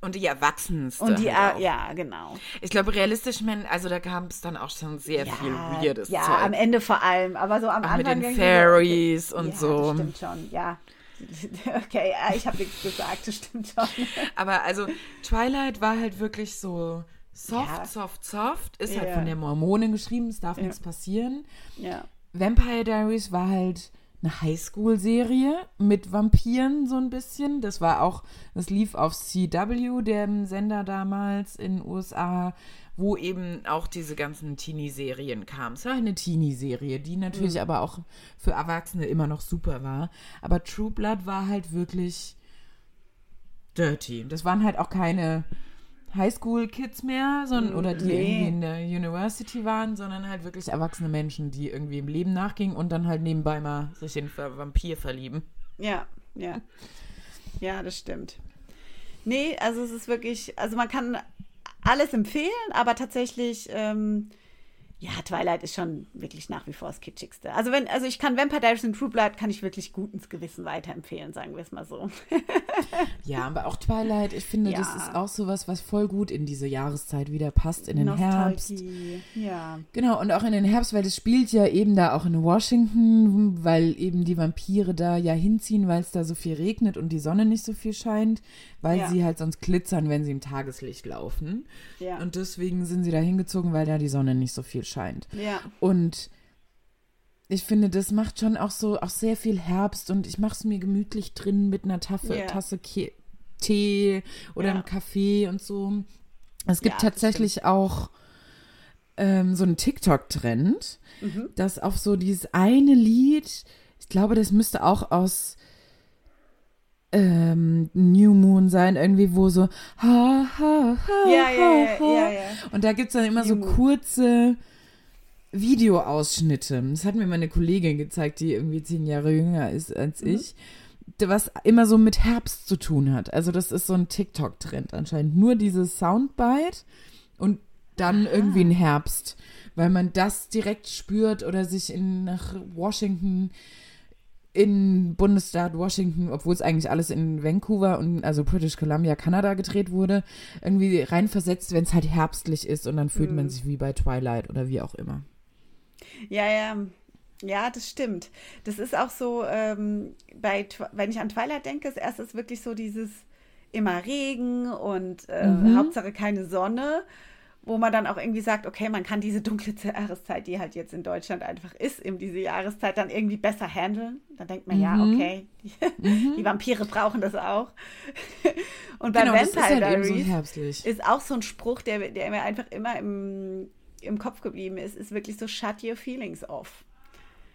Und die erwachsenste. Und die, halt ja, genau. Ich glaube, realistisch, man, also da kam es dann auch schon sehr viel weirdes ja, Zeug. am Ende vor allem, aber so am Auch Anfang. mit den Fairies und ja, so. Das stimmt schon, ja. Okay, ich habe nichts gesagt, das stimmt schon. Aber also Twilight war halt wirklich so soft, Ja. soft, soft. Ist halt Ja. von der Mormonin geschrieben, es darf nichts passieren. Ja. Vampire Diaries war halt eine Highschool-Serie mit Vampiren so ein bisschen. Das war auch, das lief auf CW, dem Sender damals in den USA, wo eben auch diese ganzen Teenie-Serien kamen. Es war eine Teenie-Serie, die natürlich aber auch für Erwachsene immer noch super war. Aber True Blood war halt wirklich dirty. Das waren halt auch keine Highschool-Kids mehr, sondern, oder die Nee. irgendwie in der University waren, sondern halt wirklich erwachsene Menschen, die irgendwie im Leben nachgingen und dann halt nebenbei mal sich in Vampir verlieben. Ja, ja. Ja, das stimmt. Nee, also es ist wirklich, also man kann alles empfehlen, aber tatsächlich, ähm, ja, Twilight ist schon wirklich nach wie vor das Kitschigste. Also wenn, also ich kann Vampire Diaries und True Blood kann ich wirklich gut ins Gewissen weiterempfehlen, sagen wir es mal so. ja, aber auch Twilight, ich finde, ja. das ist auch sowas, was voll gut in diese Jahreszeit wieder passt, in den Nostalgie. Herbst. Ja. Genau, und auch in den Herbst, weil es spielt ja eben da auch in Washington, weil eben die Vampire da ja hinziehen, weil es da so viel regnet und die Sonne nicht so viel scheint, weil ja. sie halt sonst glitzern, wenn sie im Tageslicht laufen. Ja. Und deswegen sind sie da hingezogen, weil da die Sonne nicht so viel scheint scheint. Ja. Und ich finde, das macht schon auch so auch sehr viel Herbst und ich mache es mir gemütlich drin mit einer Tafel, yeah. Tasse Ke Tee oder ja. einem Kaffee und so. Es gibt ja, tatsächlich auch ähm, so einen TikTok-Trend, mhm. dass auf so dieses eine Lied, ich glaube, das müsste auch aus ähm, New Moon sein, irgendwie, wo so ha, ha, ha, ja, ja, ja. Und da gibt es dann immer New so kurze Videoausschnitte. Das hat mir meine Kollegin gezeigt, die irgendwie zehn Jahre jünger ist als mhm. ich, was immer so mit Herbst zu tun hat. Also das ist so ein TikTok-Trend anscheinend. Nur dieses Soundbite und dann Aha. irgendwie ein Herbst, weil man das direkt spürt oder sich in nach Washington in Bundesstaat Washington, obwohl es eigentlich alles in Vancouver und also British Columbia, Kanada gedreht wurde, irgendwie reinversetzt, wenn es halt herbstlich ist und dann fühlt mhm. man sich wie bei Twilight oder wie auch immer. Ja, ja. Ja, das stimmt. Das ist auch so, ähm, bei, wenn ich an Twilight denke, das erste ist wirklich so dieses immer Regen und äh, mhm. Hauptsache keine Sonne, wo man dann auch irgendwie sagt, okay, man kann diese dunkle Jahreszeit, die halt jetzt in Deutschland einfach ist, eben diese Jahreszeit dann irgendwie besser handeln. Dann denkt man, mhm. ja, okay, die, mhm. die, Vampire brauchen das auch. Und bei genau, Vampire halt Diaries so ist auch so ein Spruch, der, der mir einfach immer im im Kopf geblieben ist, ist wirklich so Shut Your Feelings Off.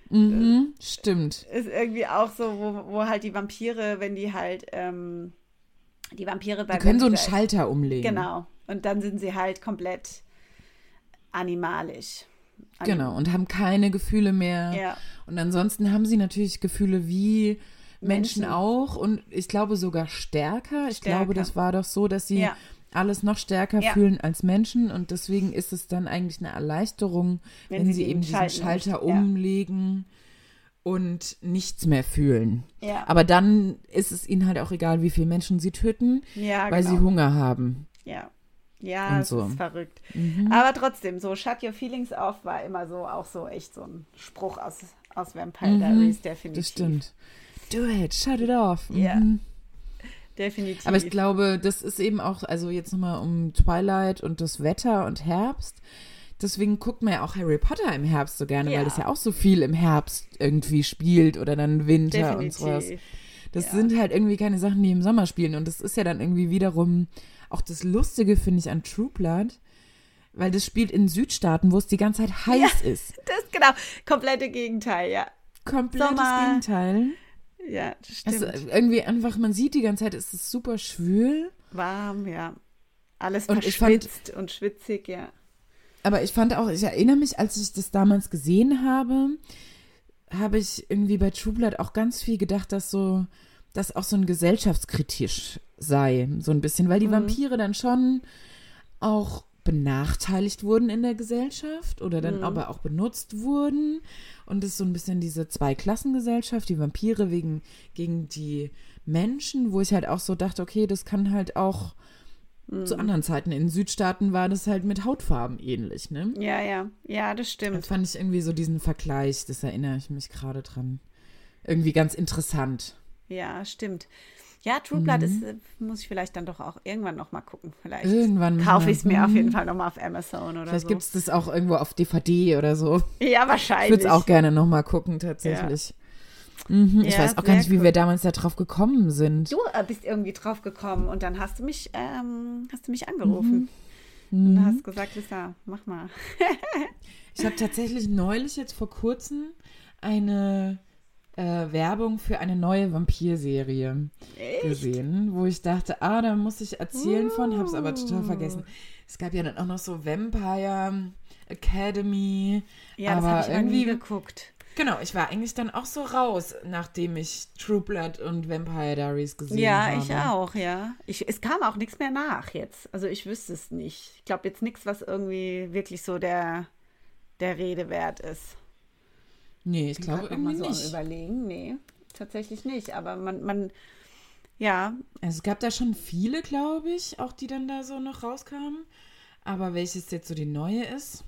Mhm, äh, stimmt. Ist irgendwie auch so, wo, wo halt die Vampire, wenn die halt, ähm, die Vampire bei. Die können so einen Schalter umlegen. Genau. Und dann sind sie halt komplett animalisch. Anim genau, und haben keine Gefühle mehr. Ja. Und ansonsten haben sie natürlich Gefühle wie Menschen, Menschen auch und ich glaube sogar stärker. Ich stärker. glaube, das war doch so, dass sie ja alles noch stärker ja. fühlen als Menschen und deswegen ist es dann eigentlich eine Erleichterung, wenn, wenn sie, eben diesen Schalter umlegen ja. und nichts mehr fühlen. Ja. Aber dann ist es ihnen halt auch egal, wie viele Menschen sie töten, weil genau. sie Hunger haben. Ja. Ja, das so. ist verrückt. Mhm. Aber trotzdem, so Shut Your Feelings Off war immer so auch so echt so ein Spruch aus, aus Vampire mhm. Diaries, definitiv. Das stimmt. Do it, shut it off. Ja. Mhm. Definitiv. Aber ich glaube, das ist eben auch, also jetzt nochmal um Twilight und das Wetter und Herbst. Deswegen guckt man ja auch Harry Potter im Herbst so gerne, ja. weil das ja auch so viel im Herbst irgendwie spielt oder dann Winter Definitiv. und sowas. Das ja. sind halt irgendwie keine Sachen, die im Sommer spielen. Und das ist ja dann irgendwie wiederum auch das Lustige, finde ich, an True Blood, weil das spielt in Südstaaten, wo es die ganze Zeit heiß ja, ist. Das ist genau, komplette Gegenteil, ja. Komplettes Sommer. Gegenteil. Ja, das stimmt. Also irgendwie einfach, man sieht die ganze Zeit, es ist super schwül. Warm, ja. Alles und verschwitzt und schwitzig, ja. Aber ich fand auch, ich erinnere mich, als ich das damals gesehen habe, habe ich irgendwie bei True Blood auch ganz viel gedacht, dass so, dass auch so ein gesellschaftskritisch sei, so ein bisschen, weil die mhm. Vampire dann schon auch benachteiligt wurden in der Gesellschaft oder dann mhm. aber auch benutzt wurden. Und es ist so ein bisschen diese Zweiklassengesellschaft, die Vampire wegen gegen die Menschen, wo ich halt auch so dachte, okay, das kann halt auch mhm. zu anderen Zeiten. In Südstaaten war das halt mit Hautfarben ähnlich, ne? Ja, ja, ja, das stimmt. Da fand ich irgendwie so diesen Vergleich, das erinnere ich mich gerade dran. Irgendwie ganz interessant. Ja, stimmt. Ja, True Blood mhm. ist, äh, muss ich vielleicht dann doch auch irgendwann noch mal gucken. Vielleicht irgendwann kaufe ich es mir auf jeden Fall noch mal auf Amazon oder vielleicht so. Vielleicht gibt es das auch irgendwo auf DVD oder so. Ja, wahrscheinlich. Ich würde es auch gerne noch mal gucken, tatsächlich. Ja. Mhm, ich ja, weiß auch gar nicht, wie wir damals da drauf gekommen sind. Du äh, bist irgendwie drauf gekommen und dann hast du mich, ähm, hast du mich angerufen. Mhm. Und hast gesagt, Lisa, mach mal. ich habe tatsächlich neulich jetzt vor kurzem eine äh, Werbung für eine neue Vampir-Serie gesehen, wo ich dachte, ah, da muss ich erzählen uh. von, hab's aber total vergessen. Es gab ja dann auch noch so Vampire Academy. Ja, aber das habe ich irgendwie geguckt. Genau, ich war eigentlich dann auch so raus, nachdem ich True Blood und Vampire Diaries gesehen ja, habe. Ja, ich auch, ja. Ich, es kam auch nichts mehr nach jetzt. Also ich wüsste es nicht. Ich glaube jetzt nichts, was irgendwie wirklich so der der Rede wert ist. Nee, ich glaube irgendwie so nicht. Überlegen, nee, tatsächlich nicht. Aber man, man, ja. Also es gab da schon viele, glaube ich, auch die dann da so noch rauskamen. Aber welches jetzt so die neue ist,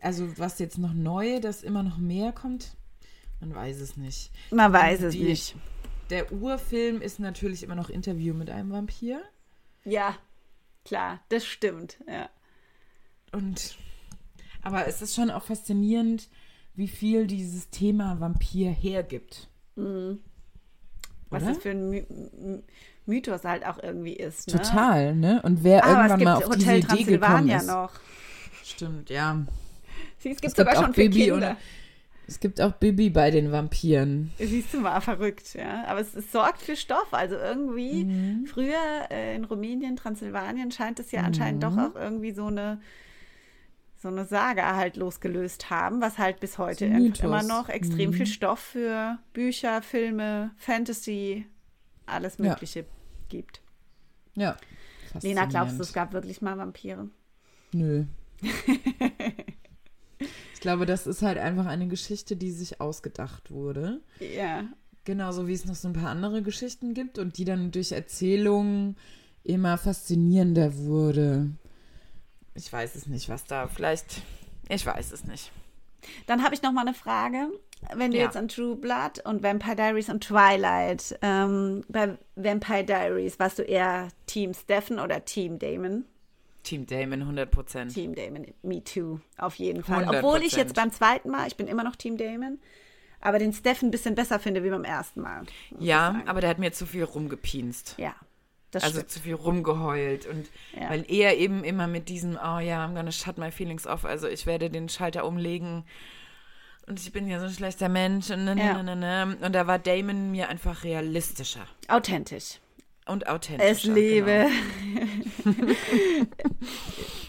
also was jetzt noch neu, dass immer noch mehr kommt, man weiß es nicht. Man weiß es die, nicht. Der Urfilm ist natürlich immer noch Interview mit einem Vampir. Ja, klar, das stimmt, ja. Und aber es ist schon auch faszinierend, wie viel dieses Thema Vampir hergibt. Mhm. Was das für ein My Mythos halt auch irgendwie ist. Ne? Total, ne? Und wer Aber irgendwann mal auf Hotel diese Idee gekommen ist. noch. Stimmt, ja. Sie, es gibt es sogar gibt schon für Bibi Kinder. Und, es gibt auch Bibi bei den Vampiren. Siehst du mal, verrückt, ja. Aber es, es sorgt für Stoff. Also irgendwie, mhm. früher äh, in Rumänien, Transsilvanien scheint es ja mhm. anscheinend doch auch irgendwie so eine so eine Saga halt losgelöst haben, was halt bis heute immer noch extrem mhm. viel Stoff für Bücher, Filme, Fantasy, alles Mögliche ja. gibt. Ja. Lena, glaubst du, es gab wirklich mal Vampire? Nö. ich glaube, das ist halt einfach eine Geschichte, die sich ausgedacht wurde. Ja. Genauso wie es noch so ein paar andere Geschichten gibt und die dann durch Erzählungen immer faszinierender wurde ich weiß es nicht, was da vielleicht. Ich weiß es nicht. Dann habe ich noch mal eine Frage. Wenn du ja. jetzt an True Blood und Vampire Diaries und Twilight, ähm, bei Vampire Diaries warst du eher Team Stephen oder Team Damon? Team Damon, 100 Prozent. Team Damon, me too, auf jeden Fall. 100%. Obwohl ich jetzt beim zweiten Mal, ich bin immer noch Team Damon, aber den Stephen ein bisschen besser finde wie beim ersten Mal. Ja, aber der hat mir zu viel rumgepienst. Ja, das also stimmt. zu viel rumgeheult und ja. weil er eben immer mit diesem, oh ja, I'm gonna shut my feelings off, also ich werde den Schalter umlegen und ich bin ja so ein schlechter Mensch und, ne, ne ja. ne, ne, und da war Damon mir einfach realistischer. Authentisch. Und authentisch. Es lebe genau.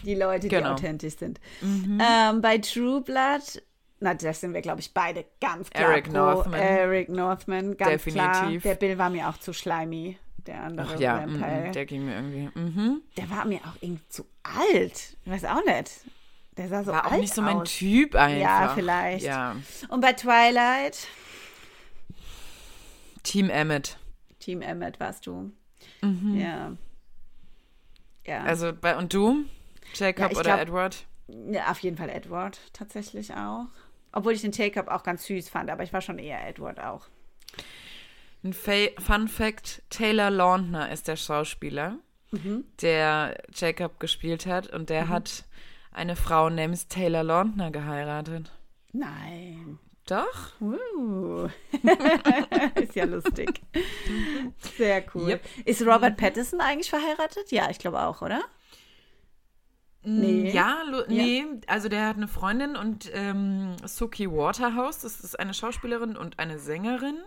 die Leute, genau. die authentisch sind. Mhm. Ähm, bei True Blood na, das sind wir, glaube ich, beide ganz klar. Eric Northman. Eric Northman, ganz Definitiv. klar. Der Bill war mir auch zu schleimig der andere Ach, ja, Vampire. Mm, der ging mir irgendwie. Mm Der war mir auch irgendwie zu alt. Ich weiß auch nicht. Der sah so war alt auch nicht so mein aus. Typ einfach. Ja, vielleicht. Ja. Und bei Twilight? Team Emmet. Team Emmet warst du. Mhm. Ja. Ja. Also bei und du? Jacob ja, oder glaub, Edward? Ja, auf jeden Fall Edward tatsächlich auch. Obwohl ich den Jacob auch ganz süß fand, aber ich war schon eher Edward auch. Ein Fun Fact: Taylor Lautner ist der Schauspieler, mhm. der Jacob gespielt hat und der mhm. hat eine Frau namens Taylor Lautner geheiratet. Nein. Doch. Uh. ist ja lustig. Sehr cool. Yep. Ist Robert Pattinson eigentlich verheiratet? Ja, ich glaube auch, oder? Mm, nee. Ja, nee, ja. also der hat eine Freundin und ähm, Suki Waterhouse, das ist eine Schauspielerin und eine Sängerin.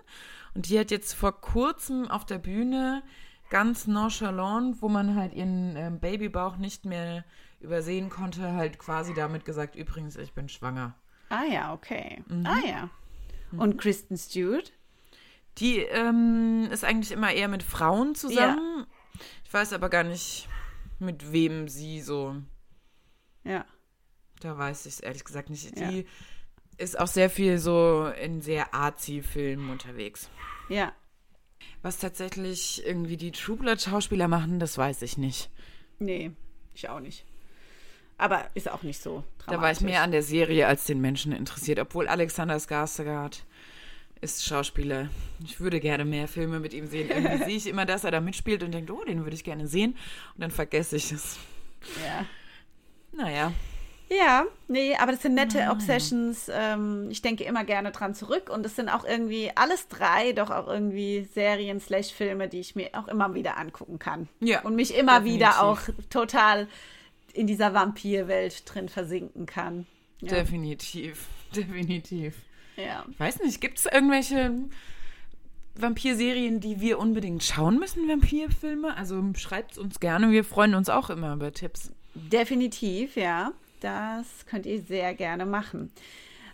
Und die hat jetzt vor kurzem auf der Bühne ganz nonchalant, wo man halt ihren äh, Babybauch nicht mehr übersehen konnte, halt quasi damit gesagt, übrigens, ich bin schwanger. Ah ja, okay. Mhm. Ah ja. Mhm. Und Kristen Stewart? Die ähm, ist eigentlich immer eher mit Frauen zusammen. Ja. Ich weiß aber gar nicht, mit wem sie so. Ja. Da weiß ich es ehrlich gesagt nicht. Die ja ist auch sehr viel so in sehr artsy-Filmen unterwegs. Ja. Was tatsächlich irgendwie die True Blood-Schauspieler machen, das weiß ich nicht. Nee, ich auch nicht. Aber ist auch nicht so dramatisch. Da war ich mehr an der Serie als den Menschen interessiert, obwohl Alexander Skarsgård ist Schauspieler. Ich würde gerne mehr Filme mit ihm sehen. Irgendwie sehe ich immer, dass er da mitspielt und denke, oh, den würde ich gerne sehen. Und dann vergesse ich es. Ja. Naja. Ja, nee, aber das sind nette ah. Obsessions. Ähm, ich denke immer gerne dran zurück. Und es sind auch irgendwie alles drei doch auch irgendwie Serien slash Filme, die ich mir auch immer wieder angucken kann. Ja. Und mich immer definitiv. wieder auch total in dieser Vampirwelt drin versinken kann. Ja. Definitiv, definitiv. Ja. Ich weiß nicht, gibt es irgendwelche Vampirserien, die wir unbedingt schauen müssen, Vampirfilme? Also schreibt es uns gerne, wir freuen uns auch immer über Tipps. Definitiv, ja. Das könnt ihr sehr gerne machen.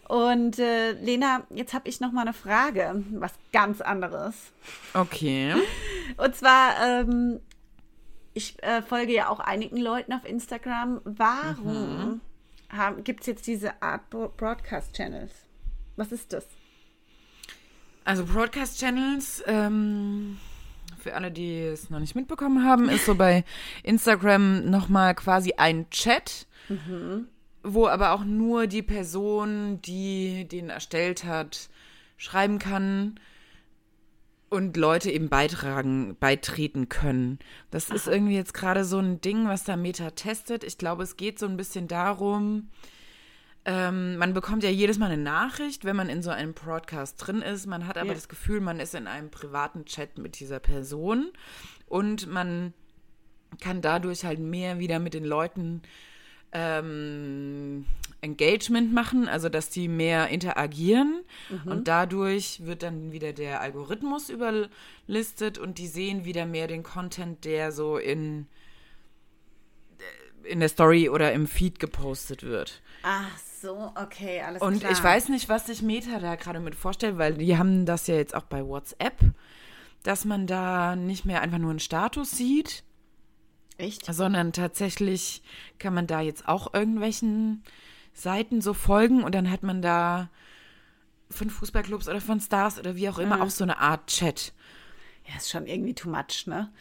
Und äh, Lena, jetzt habe ich noch mal eine Frage, was ganz anderes. Okay. Und zwar, ähm, ich äh, folge ja auch einigen Leuten auf Instagram. Warum mhm. gibt es jetzt diese Art Broadcast Channels. Was ist das? Also Broadcast Channels, ähm, für alle, die es noch nicht mitbekommen haben, ist so bei Instagram nochmal quasi ein Chat, mhm. wo aber auch nur die Person, die den erstellt hat, schreiben kann und Leute eben beitragen, beitreten können. Das Aha. ist irgendwie jetzt gerade so ein Ding, was da Meta testet. Ich glaube, es geht so ein bisschen darum, ähm, man bekommt ja jedes Mal eine Nachricht, wenn man in so einem Broadcast drin ist. Man hat aber ja. das Gefühl, man ist in einem privaten Chat mit dieser Person und man kann dadurch halt mehr wieder mit den Leuten ähm, Engagement machen, also dass die mehr interagieren mhm. und dadurch wird dann wieder der Algorithmus überlistet und die sehen wieder mehr den Content, der so in in der Story oder im Feed gepostet wird. Ach so, okay, alles und klar. Und ich weiß nicht, was sich Meta da gerade mit vorstellt, weil die haben das ja jetzt auch bei WhatsApp, dass man da nicht mehr einfach nur einen Status sieht, Echt? Sondern tatsächlich kann man da jetzt auch irgendwelchen Seiten so folgen und dann hat man da von Fußballclubs oder von Stars oder wie auch immer ja. auch so eine Art Chat. Ja, ist schon irgendwie too much, ne?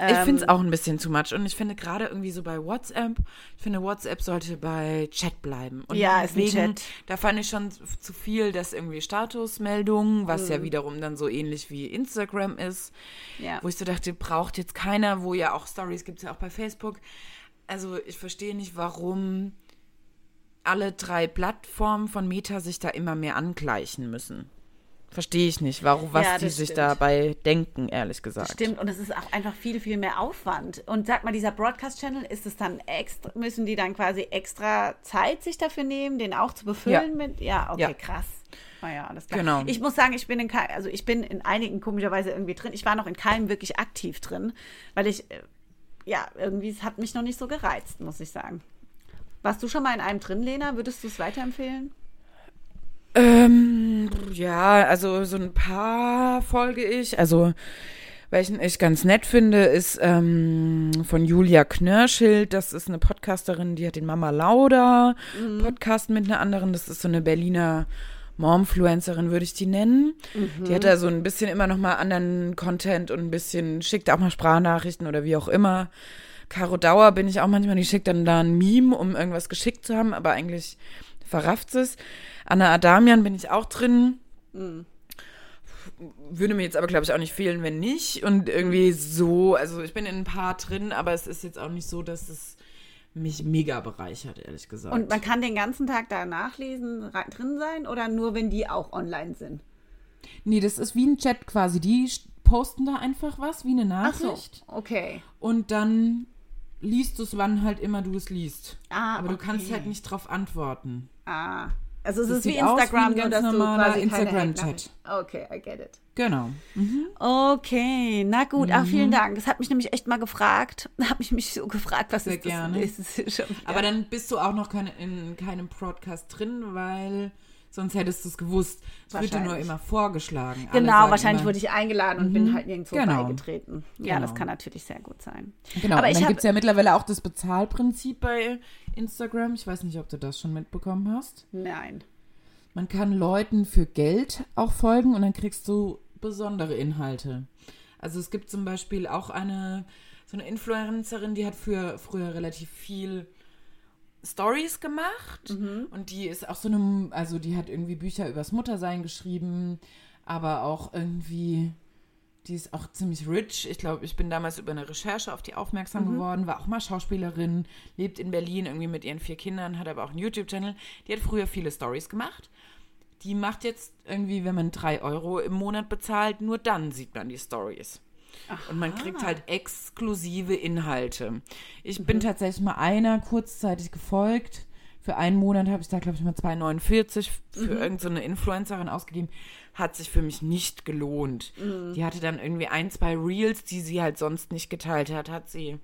ich finde es ähm, auch ein bisschen too much. Und ich finde gerade irgendwie so bei WhatsApp, ich finde WhatsApp sollte bei Chat bleiben. Und ja, ist wegen, ein Chat. Da fand ich schon zu viel, dass irgendwie Statusmeldungen, was mhm. ja wiederum dann so ähnlich wie Instagram ist, ja. wo ich so dachte, braucht jetzt keiner, wo ja auch Stories gibt es ja auch bei Facebook. Also ich verstehe nicht, warum alle drei Plattformen von Meta sich da immer mehr angleichen müssen. Verstehe ich nicht, warum, was ja, die sich stimmt. dabei denken, ehrlich gesagt. Das stimmt, und es ist auch einfach viel, viel mehr Aufwand. Und sag mal, dieser Broadcast-Channel, ist es dann extra, müssen die dann quasi extra Zeit sich dafür nehmen, den auch zu befüllen ja. mit? Ja, okay, ja. krass. Naja, alles klar. Genau. Ich muss sagen, ich bin in also ich bin in einigen komischerweise irgendwie drin. Ich war noch in keinem wirklich aktiv drin, weil ich, äh, ja, irgendwie, es hat mich noch nicht so gereizt, muss ich sagen. Warst du schon mal in einem drin, Lena? Würdest du es weiterempfehlen? Ähm, ja, also so ein paar folge ich. Also welchen ich ganz nett finde, ist ähm, von Julia Knörschild. Das ist eine Podcasterin, die hat den Mama Lauda mhm. Podcast mit einer anderen. Das ist so eine Berliner Momfluencerin, würde ich die nennen. Mhm. Die hat da so ein bisschen immer noch mal anderen Content und ein bisschen schickt auch mal Sprachnachrichten oder wie auch immer. Caro Dauer bin ich auch manchmal, die schickt dann da ein Meme, um irgendwas geschickt zu haben, aber eigentlich verrafft es. Anna Adamian bin ich auch drin. Mhm. Würde mir jetzt aber, glaube ich, auch nicht fehlen, wenn nicht. Und irgendwie so, also ich bin in ein paar drin, aber es ist jetzt auch nicht so, dass es mich mega bereichert, ehrlich gesagt. Und man kann den ganzen Tag da nachlesen, drin sein oder nur, wenn die auch online sind? Nee, das ist wie ein Chat quasi. Die posten da einfach was, wie eine Nachricht. Ach so, okay. Und dann liest du es, wann halt immer du es liest. Ah, Aber du kannst halt nicht drauf antworten. Ah, also es das ist wie Instagram, wie nur dass du quasi Instagram-Chat. Okay, I get it. Genau. Mhm. Okay, na gut. Mhm. Ach, vielen Dank. Das hat mich nämlich echt mal gefragt. Habe ich mich so gefragt, was Sehr ist gerne. das? Ist Aber dann bist du auch noch keine, in keinem Podcast drin, weil sonst hättest du es gewusst. Es wird dir nur immer vorgeschlagen. Genau, wahrscheinlich immer, wurde ich eingeladen und mhm. bin halt nirgendwo genau. beigetreten. Ja, genau. das kann natürlich sehr gut sein. Genau, Aber und dann gibt es ja mittlerweile auch das Bezahlprinzip bei Instagram. Ich weiß nicht, ob du das schon mitbekommen hast. Nein. Man kann Leuten für Geld auch folgen und dann kriegst du besondere Inhalte. Also es gibt zum Beispiel auch eine so eine Influencerin, die hat für früher relativ viel Stories gemacht mhm. und die ist auch so eine, also die hat irgendwie Bücher übers Muttersein geschrieben, aber auch irgendwie, die ist auch ziemlich rich. Ich glaube, ich bin damals über eine Recherche auf die aufmerksam mhm. geworden, war auch mal Schauspielerin, lebt in Berlin irgendwie mit ihren vier Kindern, hat aber auch einen YouTube-Channel. Die hat früher viele Stories gemacht. Die macht jetzt irgendwie, wenn man drei Euro im Monat bezahlt, nur dann sieht man die Stories. Aha. Und man kriegt halt exklusive Inhalte. Ich mhm. bin tatsächlich mal einer kurzzeitig gefolgt. Für einen Monat habe ich da, glaube ich, mal 2,49 für mhm. irgendeine so Influencerin ausgegeben. Hat sich für mich nicht gelohnt. Mhm. Die hatte dann irgendwie ein, zwei Reels, die sie halt sonst nicht geteilt hat, hat sie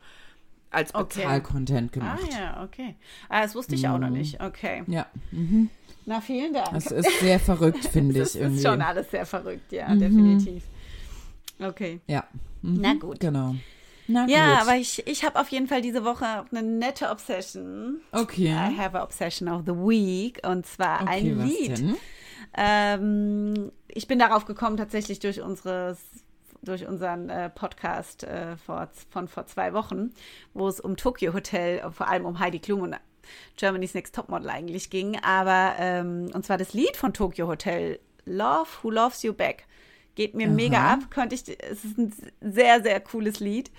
als Bezahl-Content okay. gemacht. Ah ja, okay. Ah, das wusste ich auch noch mhm. nicht. Okay. Ja. Mhm. Na, vielen Dank. Das ist sehr verrückt, finde ich. Das ist schon alles sehr verrückt, ja, mhm. definitiv. Okay. Ja. Mhm. Na gut. Genau. Na Ja, gut. aber ich, ich habe auf jeden Fall diese Woche eine nette Obsession. Okay. I have a Obsession of the Week. Und zwar okay, ein Lied. Ähm, ich bin darauf gekommen, tatsächlich durch unseres durch unseren äh, Podcast äh, vor, von vor zwei Wochen, wo es um Tokyo Hotel, äh, vor allem um Heidi Klum und Germany's Next Topmodel eigentlich ging. Aber, ähm, und zwar das Lied von Tokyo Hotel, Love Who Loves You Back. Geht mir Aha. mega ab, könnte ich, es ist ein sehr, sehr cooles Lied.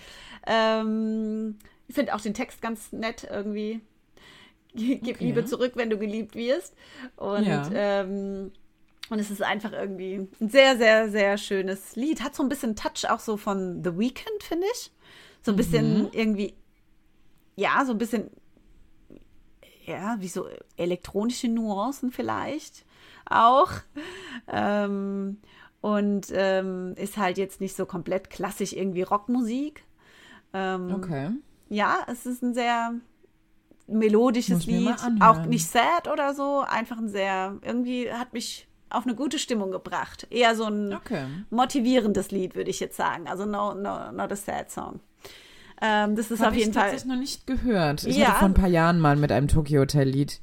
Ähm, ich finde auch den Text ganz nett irgendwie. Gib Okay. Liebe zurück, wenn du geliebt wirst. Und Ja. ähm, und es ist einfach irgendwie ein sehr, sehr, sehr schönes Lied. Hat so ein bisschen Touch auch so von The Weeknd, finde ich. So ein bisschen irgendwie, ja, so ein bisschen, ja, wie so elektronische Nuancen vielleicht auch. Ähm, und ähm, ist halt jetzt nicht so komplett klassisch irgendwie Rockmusik. Ähm, Okay. ja, es ist ein sehr melodisches Lied, auch nicht sad oder so, einfach ein sehr, irgendwie hat mich auf eine gute Stimmung gebracht. Eher so ein Okay. motivierendes Lied, würde ich jetzt sagen. Also no, no, not a sad song. Ähm, das ist Hab auf jeden ich Fall. tatsächlich noch nicht gehört. Ich Ja. hatte vor ein paar Jahren mal mit einem Tokyo Hotel Lied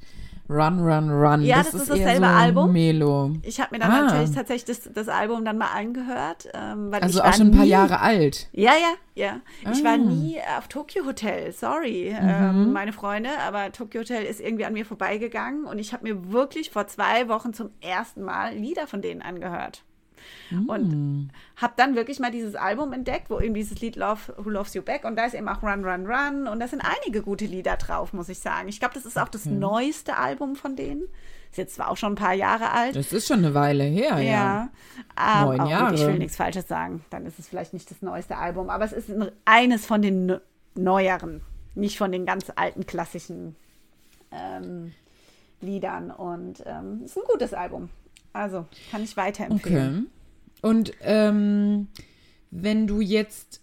Run, Run, Run. Ja, das ist eher dasselbe so Album. Melo. Ich habe mir dann Ah. natürlich tatsächlich das, das Album dann mal angehört. Ähm, weil Also ich auch schon ein paar nie- Jahre alt. Ja, ja, ja. Ich war Ah. nie auf Tokyo Hotel, sorry, Mhm. ähm, meine Freunde, aber Tokyo Hotel ist irgendwie an mir vorbeigegangen und ich habe mir wirklich vor zwei Wochen zum ersten Mal Lieder von denen angehört. Mm. Und habe dann wirklich mal dieses Album entdeckt, wo eben dieses Lied Love, Who Loves You Back und da ist eben auch Run, Run, Run und da sind einige gute Lieder drauf, muss ich sagen. Ich glaube, das ist auch das neueste Album von denen. Ist jetzt zwar auch schon ein paar Jahre alt. Das ist schon eine Weile her, ja. Ja, aber Neun auch gut, Jahre. ich will nichts Falsches sagen. Dann ist es vielleicht nicht das neueste Album, aber es ist ein, eines von den ne- neueren, nicht von den ganz alten klassischen ähm, Liedern. Und ähm, ist ein gutes Album. Also kann ich weiterempfehlen. Okay. Und ähm, wenn du jetzt,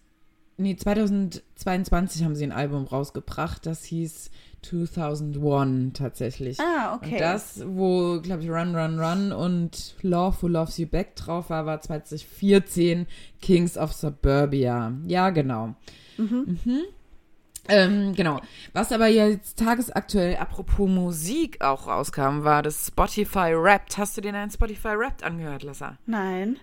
nee, 2022 haben sie ein Album rausgebracht, das hieß 2001 tatsächlich. Ah, okay. Und das, wo, glaube ich, Run, Run, Run und Love Who Loves You Back drauf war, war 2014 Kings of Suburbia. Ja, genau. Mhm. Ähm, genau. Was aber jetzt tagesaktuell, apropos Musik auch rauskam, war das Spotify Wrapped. Hast du dir einen Spotify Wrapped angehört, Lassa? Nein.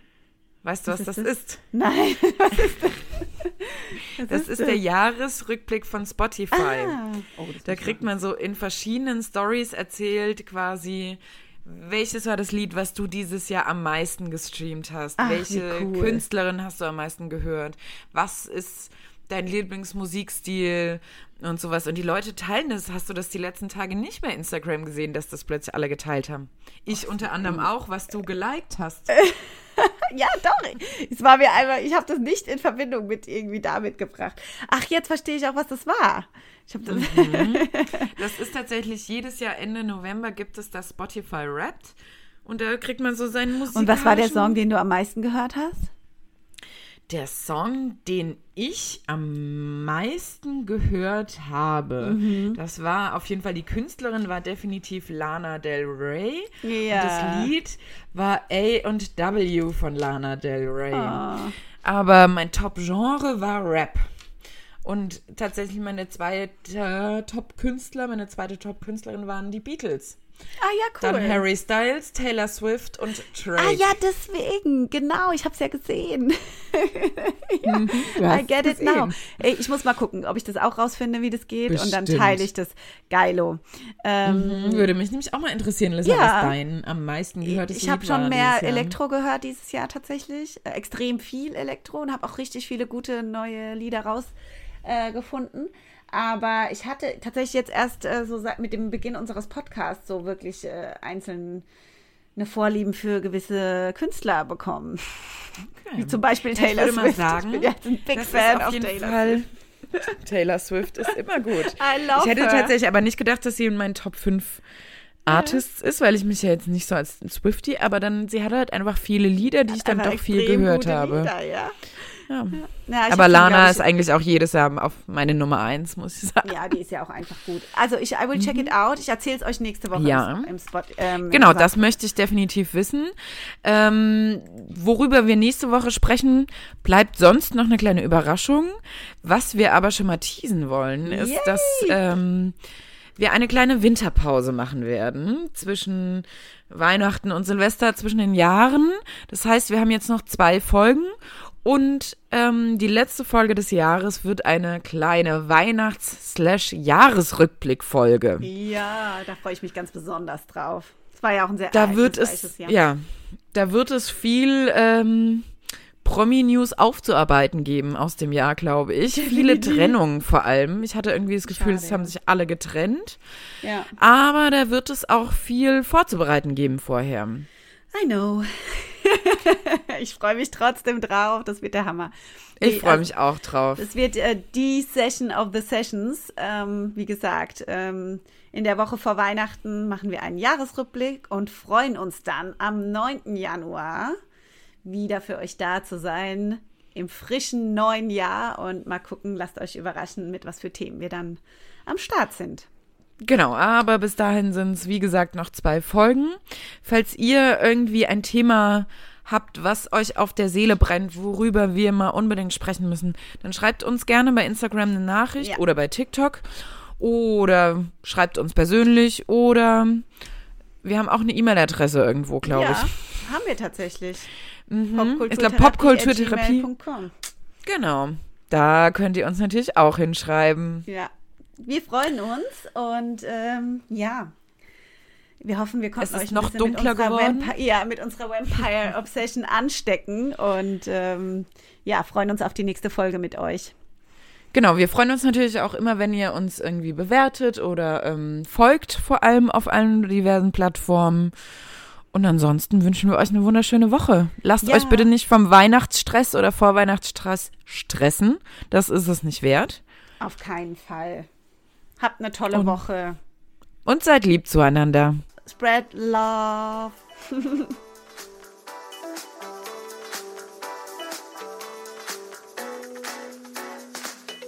Weißt du, was, Was das ist das? ist? Nein. Was ist das? Was Das ist der Jahresrückblick von Spotify. Ah. Oh, das Da kriegt man so in verschiedenen Stories erzählt quasi, welches war das Lied, was du dieses Jahr am meisten gestreamt hast? Ach, Welche cool. Künstlerin hast du am meisten gehört? Was ist dein Lieblingsmusikstil und sowas? Und die Leute teilen das. Hast du das die letzten Tage nicht mehr Instagram gesehen, dass das plötzlich alle geteilt haben? Ich unter anderem auch, was du geliked hast. Ja, doch. Es war mir einmal, ich habe das nicht in Verbindung mit irgendwie damit gebracht. Ach, jetzt verstehe ich auch, was das war. Ich habe das. Das ist tatsächlich jedes Jahr Ende November gibt es das Spotify Wrapped. Und da kriegt man so seinen Musik. Und was war der Song, den du am meisten gehört hast? Der Song, den ich am meisten gehört habe, Mhm. das war auf jeden Fall, die Künstlerin war definitiv Lana Del Rey. Ja. Und das Lied war A und W von Lana Del Rey. Ah. Aber mein Top-Genre war Rap. Und tatsächlich meine zweite Top-Künstler, meine zweite Top-Künstlerin waren die Beatles. Ah ja, cool. Dann Harry Styles, Taylor Swift und Drake. Ah ja, deswegen. Genau, ich habe es ja gesehen. Du I hast get it gesehen. now. Ey, ich muss mal gucken, ob ich das auch rausfinde, wie das geht. Und dann Bestimmt. teile ich das. Geilo. Ähm, Würde mich nämlich auch mal interessieren, Lisa, Ja. was dein am meisten gehörtes Ich habe schon mehr. Elektro gehört dieses Jahr tatsächlich. Äh, extrem viel Elektro und habe auch richtig viele gute neue Lieder rausgefunden. Äh, gefunden. Aber ich hatte tatsächlich jetzt erst äh, so seit mit dem Beginn unseres Podcasts so wirklich äh, einzeln eine Vorlieben für gewisse Künstler bekommen. Okay. Wie zum Beispiel Ich Taylor würde mal Swift. sagen, ich bin jetzt ein Big Fan ist auf jeden Taylor Fall. Swift. Taylor Swift ist immer gut. I love Ich hätte her. tatsächlich aber nicht gedacht, dass sie in meinen Top 5 Artists ist, weil ich mich ja jetzt nicht so als Swifty, aber dann, sie hat halt einfach viele Lieder, die ich dann doch viel gehört habe. Lieder, ja. Ja. Ja, Aber Lana ist eigentlich auch jedes Jahr auf meine Nummer eins, muss ich sagen. Ja, die ist ja auch einfach gut. Also ich I will check mhm. it out. Ich erzähle es euch nächste Woche ja. im, im Spot. Ähm, genau, im das möchte ich definitiv wissen. Ähm, worüber wir nächste Woche sprechen, bleibt sonst noch eine kleine Überraschung. Was wir aber schon mal teasen wollen, ist, Yay. dass ähm, wir eine kleine Winterpause machen werden zwischen Weihnachten und Silvester, zwischen den Jahren. Das heißt, wir haben jetzt noch zwei Folgen und ähm, die letzte Folge des Jahres wird eine kleine Weihnachts-Jahresrückblick-Folge. Ja, da freue ich mich ganz besonders drauf. Es war ja auch ein sehr da wird es, Jahr. Ja, da wird es viel ähm, Promi-News aufzuarbeiten geben aus dem Jahr, glaube ich. Viele Trennungen vor allem. Ich hatte irgendwie das Gefühl, Schade, es haben sich alle getrennt. Ja. Aber da wird es auch viel vorzubereiten geben vorher. I know. ich freue mich trotzdem drauf. Das wird der Hammer. Ich freue also, mich auch drauf. Es wird äh, die Session of the Sessions. Ähm, wie gesagt, ähm, in der Woche vor Weihnachten machen wir einen Jahresrückblick und freuen uns dann am 9. Januar wieder für euch da zu sein im frischen neuen Jahr und mal gucken, lasst euch überraschen, mit was für Themen wir dann am Start sind. Genau, aber bis dahin sind es, wie gesagt, noch zwei Folgen. Falls ihr irgendwie ein Thema habt, was euch auf der Seele brennt, worüber wir mal unbedingt sprechen müssen, dann schreibt uns gerne bei Instagram eine Nachricht ja. oder bei TikTok oder schreibt uns persönlich oder wir haben auch eine E-Mail-Adresse irgendwo, glaube ja, ich. Haben wir tatsächlich. Mhm. Ich glaube Popkulturtherapie. Genau. Da könnt ihr uns natürlich auch hinschreiben. Ja, wir freuen uns und ähm, ja, wir hoffen, wir konnten euch noch dunkler mit geworden. Vampire, ja, mit unserer Vampire Obsession anstecken und ähm, ja, freuen uns auf die nächste Folge mit euch. Genau, wir freuen uns natürlich auch immer, wenn ihr uns irgendwie bewertet oder ähm, folgt, vor allem auf allen diversen Plattformen. Und ansonsten wünschen wir euch eine wunderschöne Woche. Lasst ja. euch bitte nicht vom Weihnachtsstress oder Vorweihnachtsstress stressen. Das ist es nicht wert. Auf keinen Fall. Habt eine tolle und, Woche. Und seid lieb zueinander. Spread love.